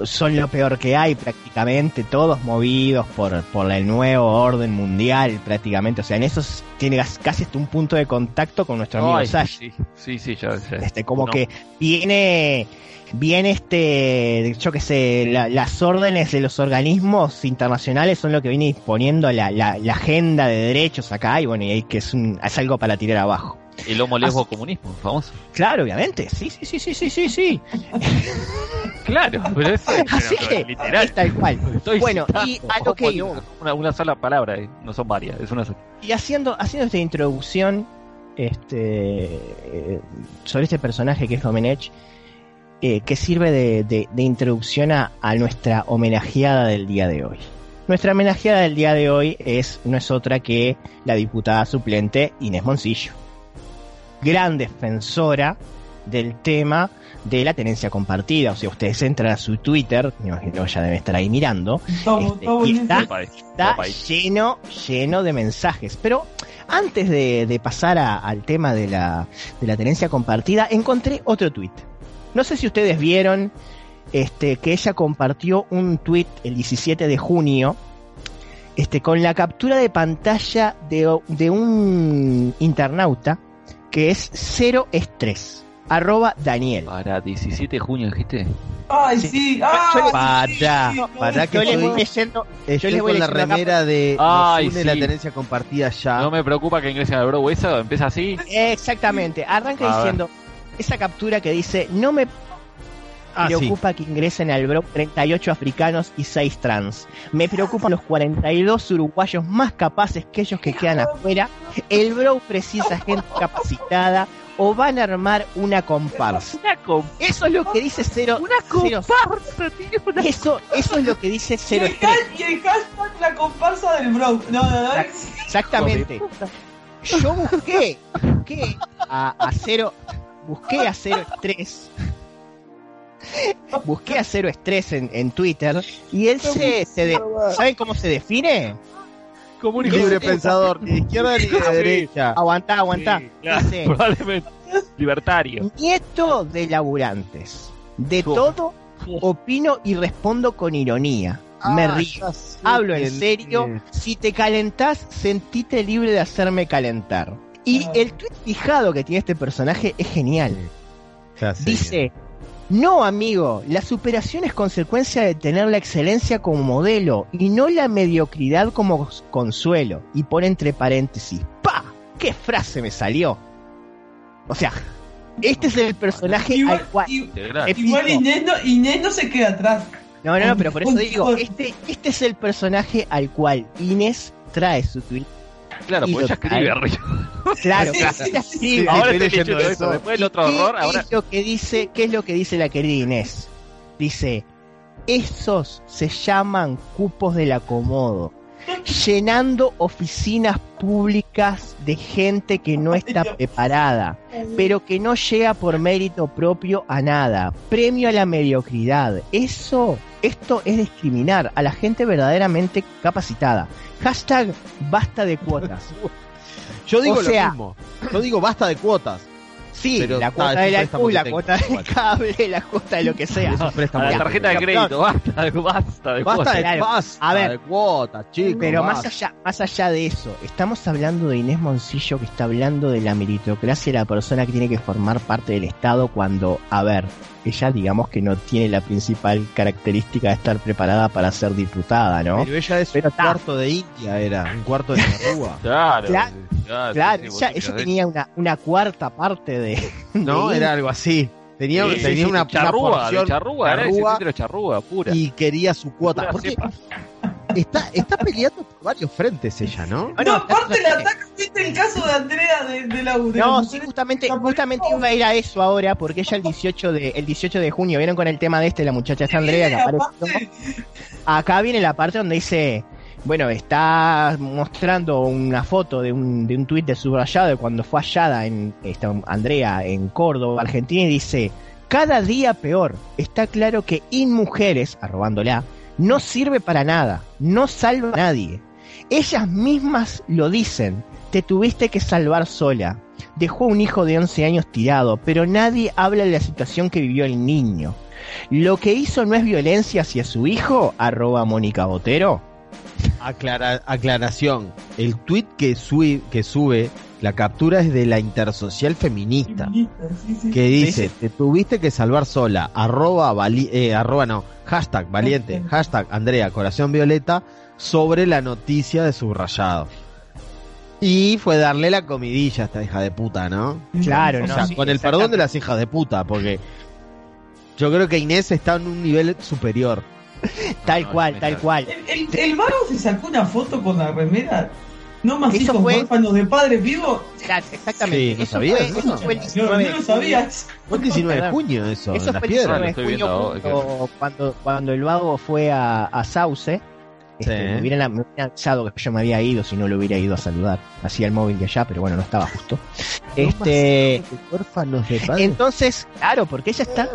son lo peor que hay prácticamente, todos movidos por, por el nuevo orden mundial prácticamente, o sea, en eso tiene gas- casi hasta un punto de contacto con nuestro amigo Ay, Sash. sí, sí, sí, ya, ya. Este, como No. que viene, viene este, yo que sé, la- las órdenes de los organismos internacionales son lo que viene disponiendo la, la, la agenda de derechos acá y bueno, y ahí que es, un, es algo para tirar abajo. El homo lesbo comunismo, famoso. Claro, obviamente, sí, sí, sí, sí, sí, sí, sí. Claro, pero es Así pero que literal. es tal cual. Estoy Bueno, citando. y a lo que iba. una sola palabra, eh, no son varias, es una sola. Y haciendo, haciendo esta introducción este, eh, sobre este personaje que es Domenech, eh, que sirve de, de- de introducción a, a nuestra homenajeada del día de hoy. Nuestra homenajeada del día de hoy es, no es otra que la diputada suplente Inés Moncillo, gran defensora del tema de la tenencia compartida. O sea, ustedes entran a su Twitter, me imagino ya deben estar ahí mirando, Este, y está- lleno, lleno de mensajes. Pero antes de, de pasar a- al tema de la, de la tenencia compartida, encontré otro tweet. No sé si ustedes vieron este, que ella compartió un tweet el 17 de junio este, con la captura de pantalla de, de un internauta que es cero estrés. Arroba Daniel. Para 17 de junio dijiste. Ay, Sí. sí, Yo- yo le- Para, sí, para que Yo les estoy, voy leyendo, estoy les voy con la acá remera de Ay, sí. la tenencia compartida ya. No me preocupa que ingresen al bro esa, empieza así. Exactamente. Arranca ver. Esa captura que dice, no me Ah, sí. preocupa que ingresen al bro 38 africanos y 6 trans. Me preocupan los 42 uruguayos más capaces que ellos que quedan afuera. El bro precisa gente capacitada o van a armar una comparsa. Una comparsa, Eso es lo que dice cero. cero- tiene una eso, eso es lo que dice Y cero y el hashtag la comparsa del bro. No, no, no. Exactamente. Yo busqué, busqué a, a cero, busqué a cero estrés. Busqué a cero estrés en, en Twitter y él se, se de- ¿saben cómo se define? como un Libre pensador, ni de izquierda ni de derecha. Aguantá, aguantá. Sí, claro, Dice, probablemente. Libertario. nieto de laburantes. De todo opino y respondo con ironía. Me Ah, río. Hablo en serio. Si te calentás, sentite libre de hacerme calentar. Y Ah. el tweet fijado que tiene este personaje es genial. Dice, no amigo, la superación es consecuencia de tener la excelencia como modelo y no la mediocridad como consuelo. Y pone entre paréntesis, ¡pa! ¿Qué frase me salió? O sea, este es el personaje al cual... igual Inés, no, Inés no se queda atrás. No, no, no, pero por eso digo, este, este es el personaje al cual Inés trae su tweet Claro, porque ella escribe arriba. Claro, ella escribe. Ahora estoy leyendo eso. eso. Después del ¿Y otro qué horror, ahora. es lo que dice, qué es lo que dice la querida Inés? Dice, esos se llaman cupos del acomodo, llenando oficinas públicas de gente que no está preparada, pero que no llega por mérito propio a nada. Premio a la mediocridad. Eso, esto es discriminar a la gente verdaderamente capacitada. Hashtag basta de cuotas. Yo digo O sea- lo mismo. Yo digo basta de cuotas. Sí, Pero, la cuota de la luz, la cuota del igual. cable, la cuota de lo que sea. Es un préstamo A la tarjeta de crédito, basta de basta de Basta cuotas. de, basta A ver. de cuotas, chicos. Pero más allá, más allá de eso, estamos hablando de Inés Moncillo que está hablando de la meritocracia de la persona que tiene que formar parte del Estado cuando, a ver, ella digamos que no tiene la principal característica de estar preparada para ser diputada, ¿no? Pero ella es Pero un está. cuarto de India, era. Un cuarto de Charrúa. Claro, Claro, claro, Claro, sí, sí, ella, tenía una, una cuarta parte de... No, de era algo así. Tenía, Sí, tenía sí, una, una charrúa, de porción charrúa, era charrúa ese título charrúa, pura. y quería su cuota. Porque está, está peleando por varios frentes ella, ¿no? No, aparte la ataca, viste el caso de Andrea de, de la No, sí, justamente, justamente iba a ir a eso ahora, porque ella el 18 de, el 18 de junio, ¿vieron con el tema de este, la muchacha esta Andrea que apareció? Acá viene la parte donde dice, bueno, está mostrando una foto de un, de un tuit de subrayado de cuando fue hallada en esta Andrea en Córdoba, Argentina, y dice, cada día peor, está claro que InMujeres, arrobándola, no sirve para nada, no salva a nadie. Ellas mismas lo dicen, te tuviste que salvar sola. Dejó un hijo de 11 años tirado, pero nadie habla de la situación que vivió el niño. Lo que hizo no es violencia hacia su hijo, arroba Mónica Botero. Aclara- aclaración. El tweet que sube, que sube, la captura es de la intersocial feminista. sí, sí. Que dice, te tuviste que salvar sola, arroba, vali- eh, arroba no, hashtag valiente, hashtag Andrea Corazón Violeta, sobre la noticia de subrayado. Y fue darle la comidilla a esta hija de puta, ¿no? Claro, O no, sea, sí, con el perdón de las hijas de puta, porque yo creo que Inés está en un nivel superior. Tal No, cual, tal cual. El, el, el vago se sacó una foto con la remera. No más Eso hijos fue- huérfanos de padres vivos. Claro, exactamente. Sí, ¿no eso, sabías fue, eso? fue el No, 19 no de lo junio. sabías. Fue el 19 de junio eso, Eso en las fue el piedras. 19 de Estoy junio viendo ahora, cuando, cuando, cuando el vago fue a, a Sauce. Este, Sí. me, hubieran, me avisado que yo me había ido si no lo hubiera ido a saludar. Hacía el móvil de allá, pero bueno, no estaba justo. Este, Órfanos de padres. Entonces, claro, porque ella está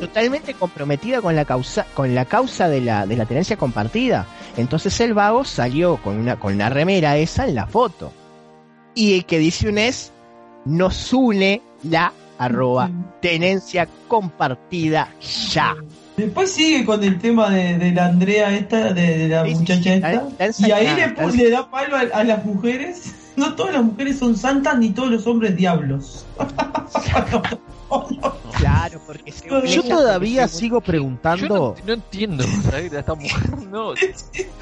totalmente comprometida con la causa, con la causa de la, de la tenencia compartida. Entonces el vago salió con una, con la remera esa en la foto. Y el que dice un es, nos une la arroba tenencia compartida ya. Después sigue con el tema de, de la Andrea esta, de, de la Sí, muchacha sí, esta. y ahí le, le da palo a, a las mujeres. No todas las mujeres son santas ni todos los hombres diablos. Claro, porque según Yo ella- todavía porque según- sigo Yo preguntando. no, no entiendo, ¿sabes? Esta mujer, no.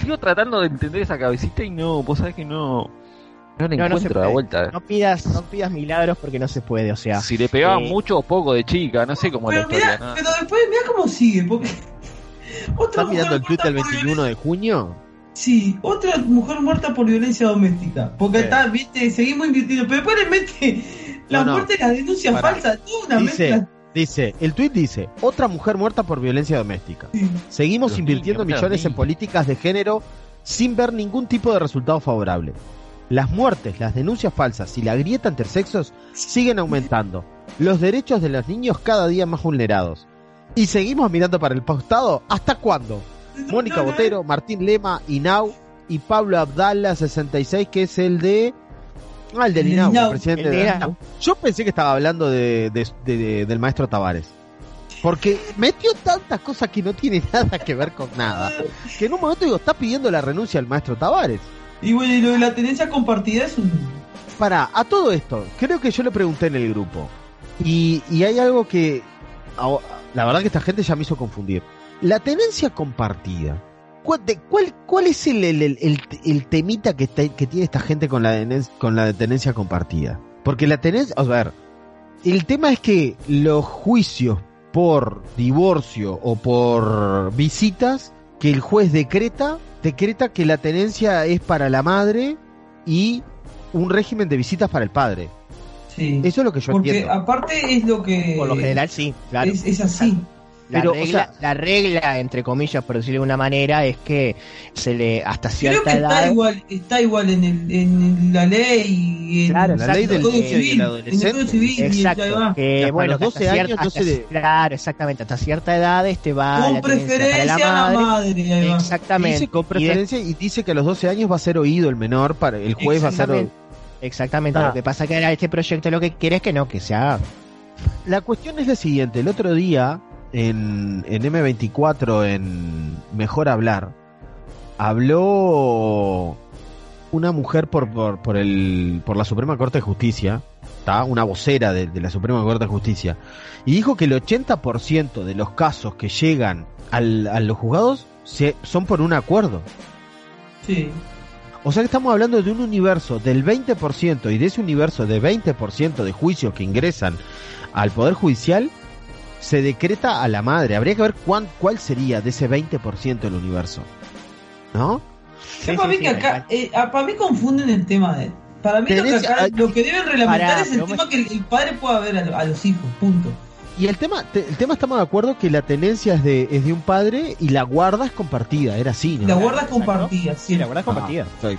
Sigo tratando de entender esa cabecita y no, vos sabés que no. No le No, encuentro la vuelta. No pidas, no pidas milagros porque no se puede, o sea. si le pegaban eh, mucho o poco de chica, no sé cómo la Pero, historia. mirá, ¿no? pero después mira cómo sigue. Porque otra ¿Estás mirando el tweet por 21 de junio? Sí, otra mujer muerta por violencia doméstica. Porque Sí. está, viste, seguimos invirtiendo. Pero después le mete la No, no. muerte y las denuncias Pará. falsas. Una Dice, mezcla. dice, el tweet dice, otra mujer muerta por violencia doméstica. Sí. Seguimos Los invirtiendo niños, millones en políticas de género sin ver ningún tipo de resultado favorable. Las muertes, las denuncias falsas y la grieta entre sexos siguen aumentando. Los derechos de los niños cada día más vulnerados. Y seguimos mirando para el postado. ¿Hasta cuándo? Mónica Botero, Martín Lema, Inau y Pablo Abdala 66, que es el de... Ah, el del El de Inau, el presidente el de Inau. Yo pensé que estaba hablando de- de- del maestro Tavares. Porque metió tantas cosas que no tiene nada que ver con nada. Que en un momento digo, está pidiendo la renuncia al maestro Tavares. Y bueno, y lo de la tenencia compartida es un. Para, a todo esto, creo que yo le pregunté en el grupo. Y, y hay algo que. La verdad que esta gente ya me hizo confundir. La tenencia compartida. ¿Cuál, es el, temita que, tiene esta gente con la, denen- con la tenencia compartida? Porque la tenencia. A ver, el tema es que los juicios por divorcio o por visitas que el juez decreta, decreta que la tenencia es para la madre y un régimen de visitas para el padre. Sí. Eso es lo que yo Porque entiendo. aparte es lo que. Por lo general sí, claro. Es, es así. La, Pero, o regla, sea- la regla, entre comillas, por decirlo de una manera, es que se le hasta Creo cierta que edad. está igual, está igual en, el, en la ley y en Claro, la ley el del Código Civil. En el. Código Civil Exacto, ahí va. que hasta bueno, los que hasta 12 años cierta- no se le- hasta- Claro, exactamente, hasta cierta edad este va Con la para preferencia a la madre. ahí va. Exactamente. Dice con Y de- preferencia y dice que a los 12 años va a ser oído el menor, para el juez va a ser oído. Exactamente. Ah. Lo que pasa que ahora este proyecto lo que quiere es que no, que se haga. La cuestión es la siguiente, el otro día en, en M24, en Mejor Hablar, habló una mujer por, por, por, el, por la Suprema Corte de Justicia, ¿tá? una vocera de, de la Suprema Corte de Justicia, y dijo que el 80% de los casos que llegan al- a los juzgados se, son por un acuerdo. Sí. O sea que estamos hablando de un universo del 20% y de ese universo de 20% de juicios que ingresan al Poder Judicial se decreta a la madre. Habría que ver cuán, cuál sería de ese 20% el universo. ¿No? Sí, para sí, mí sí, que acá, eh, ah, para mí confunden el tema de Para mí lo que, Tenés- acá- lo que deben reglamentar es el tema que el, el padre pueda ver a, a los hijos, punto. Y el tema, te- el tema estamos de acuerdo que la tenencia es de, es de un padre y la guarda es compartida, era así, ¿no? La guarda es compartida, Sí, la verdad es Ah, compartida. sí.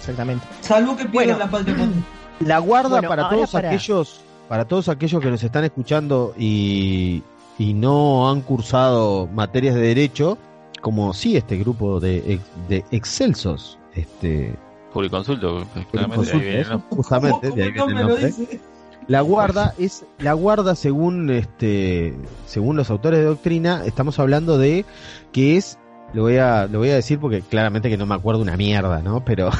Exactamente. Salvo que pierdan Bueno. la patria. La guarda Bueno, para todos para- aquellos, para todos aquellos que nos están escuchando y, y no han cursado materias de derecho, como sí este grupo de, de excelsos, este, Publiconsulto, claramente, ahí consultas, viene, ¿no? justamente, de ahí ¿Cómo viene el nombre. La guarda es la guarda según este según los autores de doctrina estamos hablando de que es lo voy a lo voy a decir porque claramente que no me acuerdo una mierda, ¿no? Pero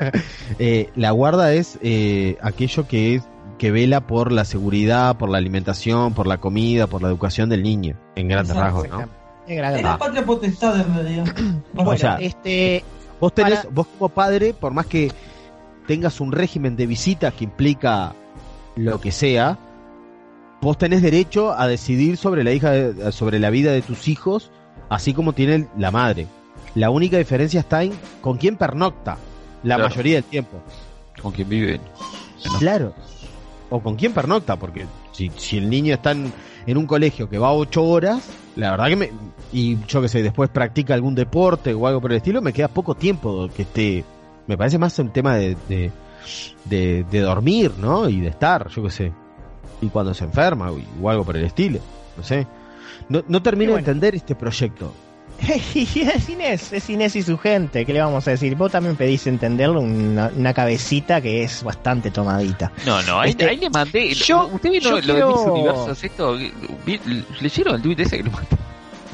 eh, la guarda es eh, aquello que es que vela por la seguridad, por la alimentación, por la comida, por la educación del niño, en grandes rasgos, ¿no? Es gran- Es la patria potestad en realidad. Bueno, O sea, este, Vos tenés, Para- vos como padre, por más que tengas un régimen de visitas que implica lo que sea, vos tenés derecho a decidir sobre la hija, de- sobre la vida de tus hijos, así como tiene la madre. La única diferencia está en con quién pernocta la Claro. mayoría del tiempo. Con quien viven. Claro. O con quién pernocta, porque si, si el niño está en, en un colegio que va ocho horas, la verdad que me. Y yo que sé, después practica algún deporte o algo por el estilo, me queda poco tiempo que esté. Me parece más un tema de, de, de, de dormir, ¿no? Y de estar, yo que sé. Y cuando se enferma o, o algo por el estilo, no sé. No, no termino bueno. de entender este proyecto. y es Inés, es Inés y su gente, ¿qué le vamos a decir? Vos también pedís entenderlo, una, una cabecita que es bastante tomadita. No, no, ahí, Este, ahí le mandé. yo- ¿Usted vino yo lo de Miss Universos? Esto, ¿Leyeron el tweet ese que le mandé?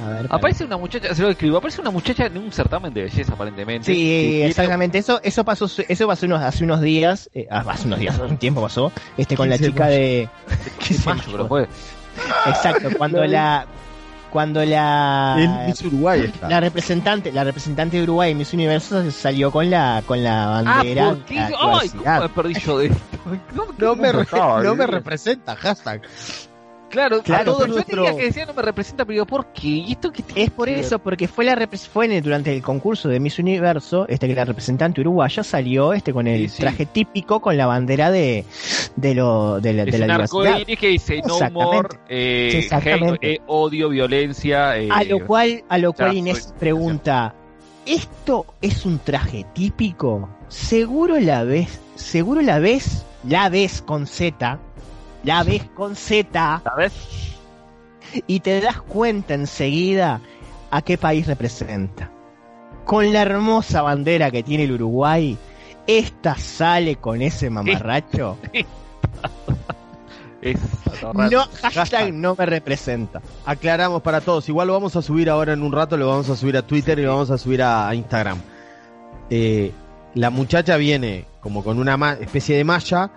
A ver, Aparece una muchacha, se lo escribo, aparece una muchacha en un certamen de belleza aparentemente. Sí, exactamente. Eso, eso pasó, eso pasó unos, hace unos días, eh, ah, hace unos días, hace un tiempo pasó, este con la 15 de chica de, Qué mayo, pero fue. exacto, cuando la, cuando la, En Miss Uruguay está. la representante, la representante de Uruguay en Miss Universo salió con la, con la Ah, bandera. ¿por qué? la Ay, ¿cómo diversidad. me perdí yo de esto? No, me, re- no me representa, hashtag. Claro, Claro, todo pero nuestro- yo tenía que decía no me representa, pero digo, ¿por qué? ¿Y esto qué Es por eso, porque fue la repres- fue en el- durante el concurso de Miss Universo, este que la representante uruguaya salió este con el Sí, sí. traje típico con la bandera de de lo de la, de Es la un arco diversidad. que dice no Exactamente. humor, eh, exactamente. hate, eh, odio, violencia. eh, A lo cual, a lo cual Inés soy- pregunta, ¿esto es un traje típico? Seguro la ves, seguro la ves, la ves con Z, la ves con Z ¿Sabes? y te das cuenta enseguida a qué país representa. Con la hermosa bandera que tiene el Uruguay, esta sale con ese mamarracho. Es No, hashtag no me representa. Aclaramos para todos. Igual lo vamos a subir ahora en un rato, lo vamos a subir a Twitter y lo vamos a subir a, a Instagram. Eh, la muchacha viene como con una especie de malla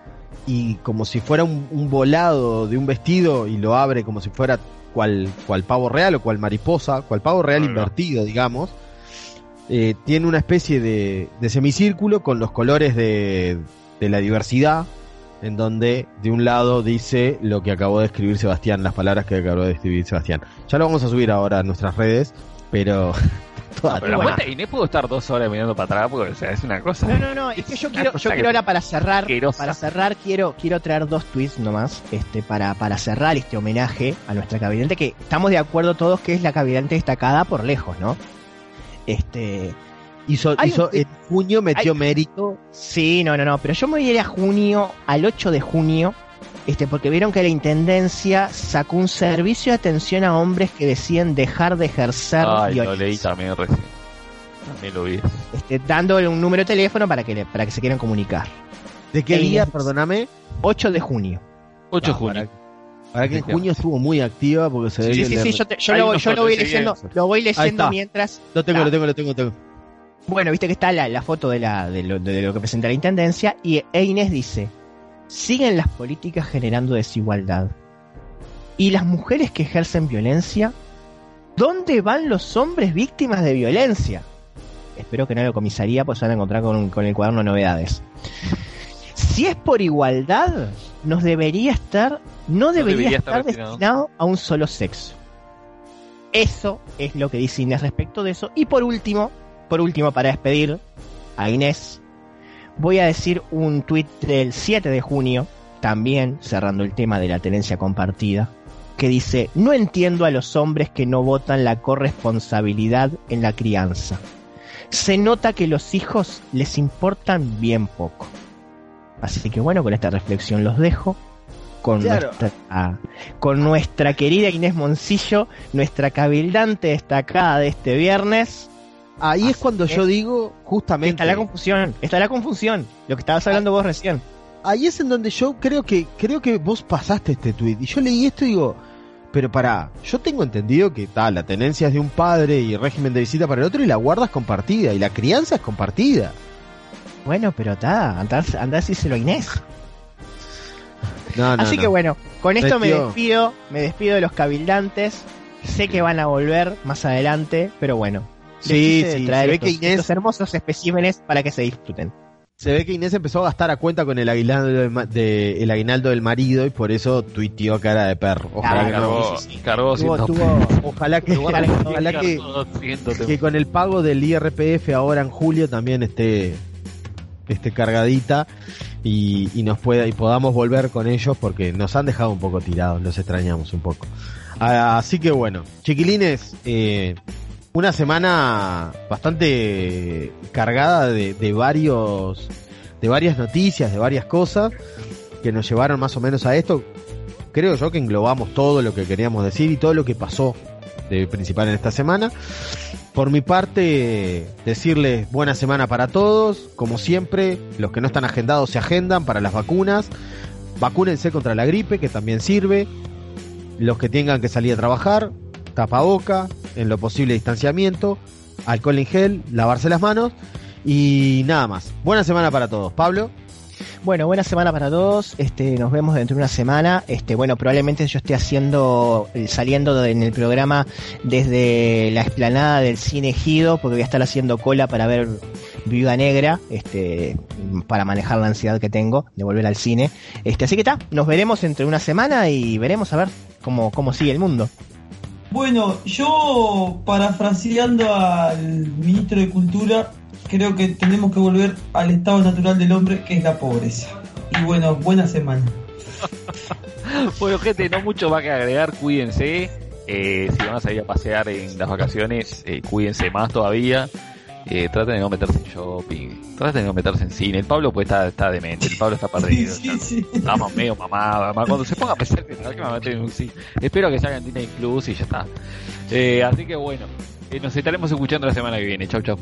y como si fuera un, un volado de un vestido y lo abre como si fuera cual, cual pavo real o cual mariposa, cual pavo real invertido, digamos. Eh, tiene una especie de, de semicírculo con los colores de, de la diversidad, en donde de un lado dice lo que acabó de escribir Sebastián, las palabras que acabó de escribir Sebastián. Ya lo vamos a subir ahora a nuestras redes pero... toda- No, pero la cuenta de Inés puedo estar dos horas mirando para atrás porque o sea, es una cosa. No, no, no, es que yo quiero, yo quiero ahora para cerrar, asquerosa. para cerrar quiero, quiero traer dos tweets nomás, este, para, para cerrar este homenaje a nuestra cavidente, que estamos de acuerdo todos que es la cavidente destacada por lejos, ¿no? Este, Hizo, hizo- un- en junio metió hay- mérito. sí, no, no, no, pero yo me voy a ir a junio, al 8 de junio, este, porque vieron que la Intendencia sacó un servicio de atención a hombres que deciden dejar de ejercer Ay, lo leí también recién. También lo vi. este, dándole un número de teléfono para que, le- para que se quieran comunicar. ¿De qué día, es- perdóname? 8 de junio. 8 de junio. Para, para que en junio estuvo muy activa porque se ve Sí, sí, sí, yo, te- yo lo, yo lo voy leyendo, lo voy leyendo mientras. Lo tengo, lo tengo, lo tengo, lo tengo. Bueno, viste que está la, la foto de, la, de, lo, de lo que presenta la intendencia y e Inés dice: siguen las políticas generando desigualdad. ¿Y las mujeres que ejercen violencia? ¿Dónde van los hombres víctimas de violencia? Espero que no lo comisaría, pues se van a encontrar con, el cuaderno de novedades. Si es por igualdad, nos debería estar, no debería, debería estar, estar destinado. destinado a un solo sexo. Eso es lo que dice Inés respecto de eso. Y por último, por último, para despedir a Inés, voy a decir un tuit del 7 de junio, también cerrando el tema de la tenencia compartida, que dice, no entiendo a los hombres que no votan la corresponsabilidad en la crianza. Se nota que los hijos les importan bien poco. Así que bueno, con esta reflexión los dejo. Con, Claro. nuestra, ah, con nuestra querida Inés Moncillo, nuestra cabildante destacada de este viernes. Ahí es cuando yo digo, justamente. Está la confusión, está la confusión, lo que estabas hablando vos recién. ahí es en donde yo creo que creo que vos pasaste este tweet y yo leí esto y digo, pero pará, yo tengo entendido que tal, la tenencia es de un padre y régimen de visita para el otro y la guarda es compartida y la crianza es compartida. Bueno, pero está, andá, andá decírselo a Inés. No, no, Así no. que bueno, con esto me despido, me despido de los cabildantes. Sé que van a volver más adelante, pero bueno. Sí, sí, traer se ve estos, que Inés- estos hermosos especímenes para que se disfruten. Se ve que Inés empezó a gastar a cuenta con el aguinaldo del, ma- de- el aguinaldo del marido y por eso tuiteó cara de perro. Ojalá Ah, que no. Cargó, sí, sí, sí. cargó Tuvo, 100 tuvo- Ojalá que, Ojalá que- ojalá que, cargó 200 que con el pago del IRPF ahora en julio también esté, esté cargadita y, y nos pueda y podamos volver con ellos porque nos han dejado un poco tirados, los extrañamos un poco. Ah, Así que bueno, chiquilines, eh, una semana bastante cargada de, de varios de varias noticias, de varias cosas que nos llevaron más o menos a esto. Creo yo que englobamos todo lo que queríamos decir y todo lo que pasó de principal en esta semana. Por mi parte, decirles buena semana para todos. Como siempre, los que no están agendados se agendan para las vacunas. Vacúnense contra la gripe, que también sirve. Los que tengan que salir a trabajar, tapaboca, en lo posible distanciamiento, alcohol en gel, lavarse las manos y nada más. Buena semana para todos. Pablo. Bueno, buena semana para todos. Este, nos vemos dentro de una semana. Este, bueno, probablemente yo esté haciendo, eh, saliendo en el programa desde la explanada del cine Ejido, porque voy a estar haciendo cola para ver Viuda Negra, este, para manejar la ansiedad que tengo de volver al cine. Este, así que está, nos veremos entre una semana y veremos a ver cómo, cómo sigue el mundo. Bueno, yo parafraseando al ministro de Cultura, creo que tenemos que volver al estado natural del hombre, que es la pobreza. Y bueno, buena semana. Bueno, gente, no mucho más que agregar. Cuídense. Eh, si van a salir a pasear en las vacaciones, eh, cuídense más todavía. Eh, traten de no meterse en shopping. Traten de no meterse en cine. El Pablo pues está, está demente. El Pablo está perdido. Sí, sí. Estamos medio mamados. Además, cuando se ponga a pensar que que me va a meter en un cine. Espero que salga en Disney Plus y ya está. Eh, así que bueno, eh, nos estaremos escuchando la semana que viene. Chau, chau.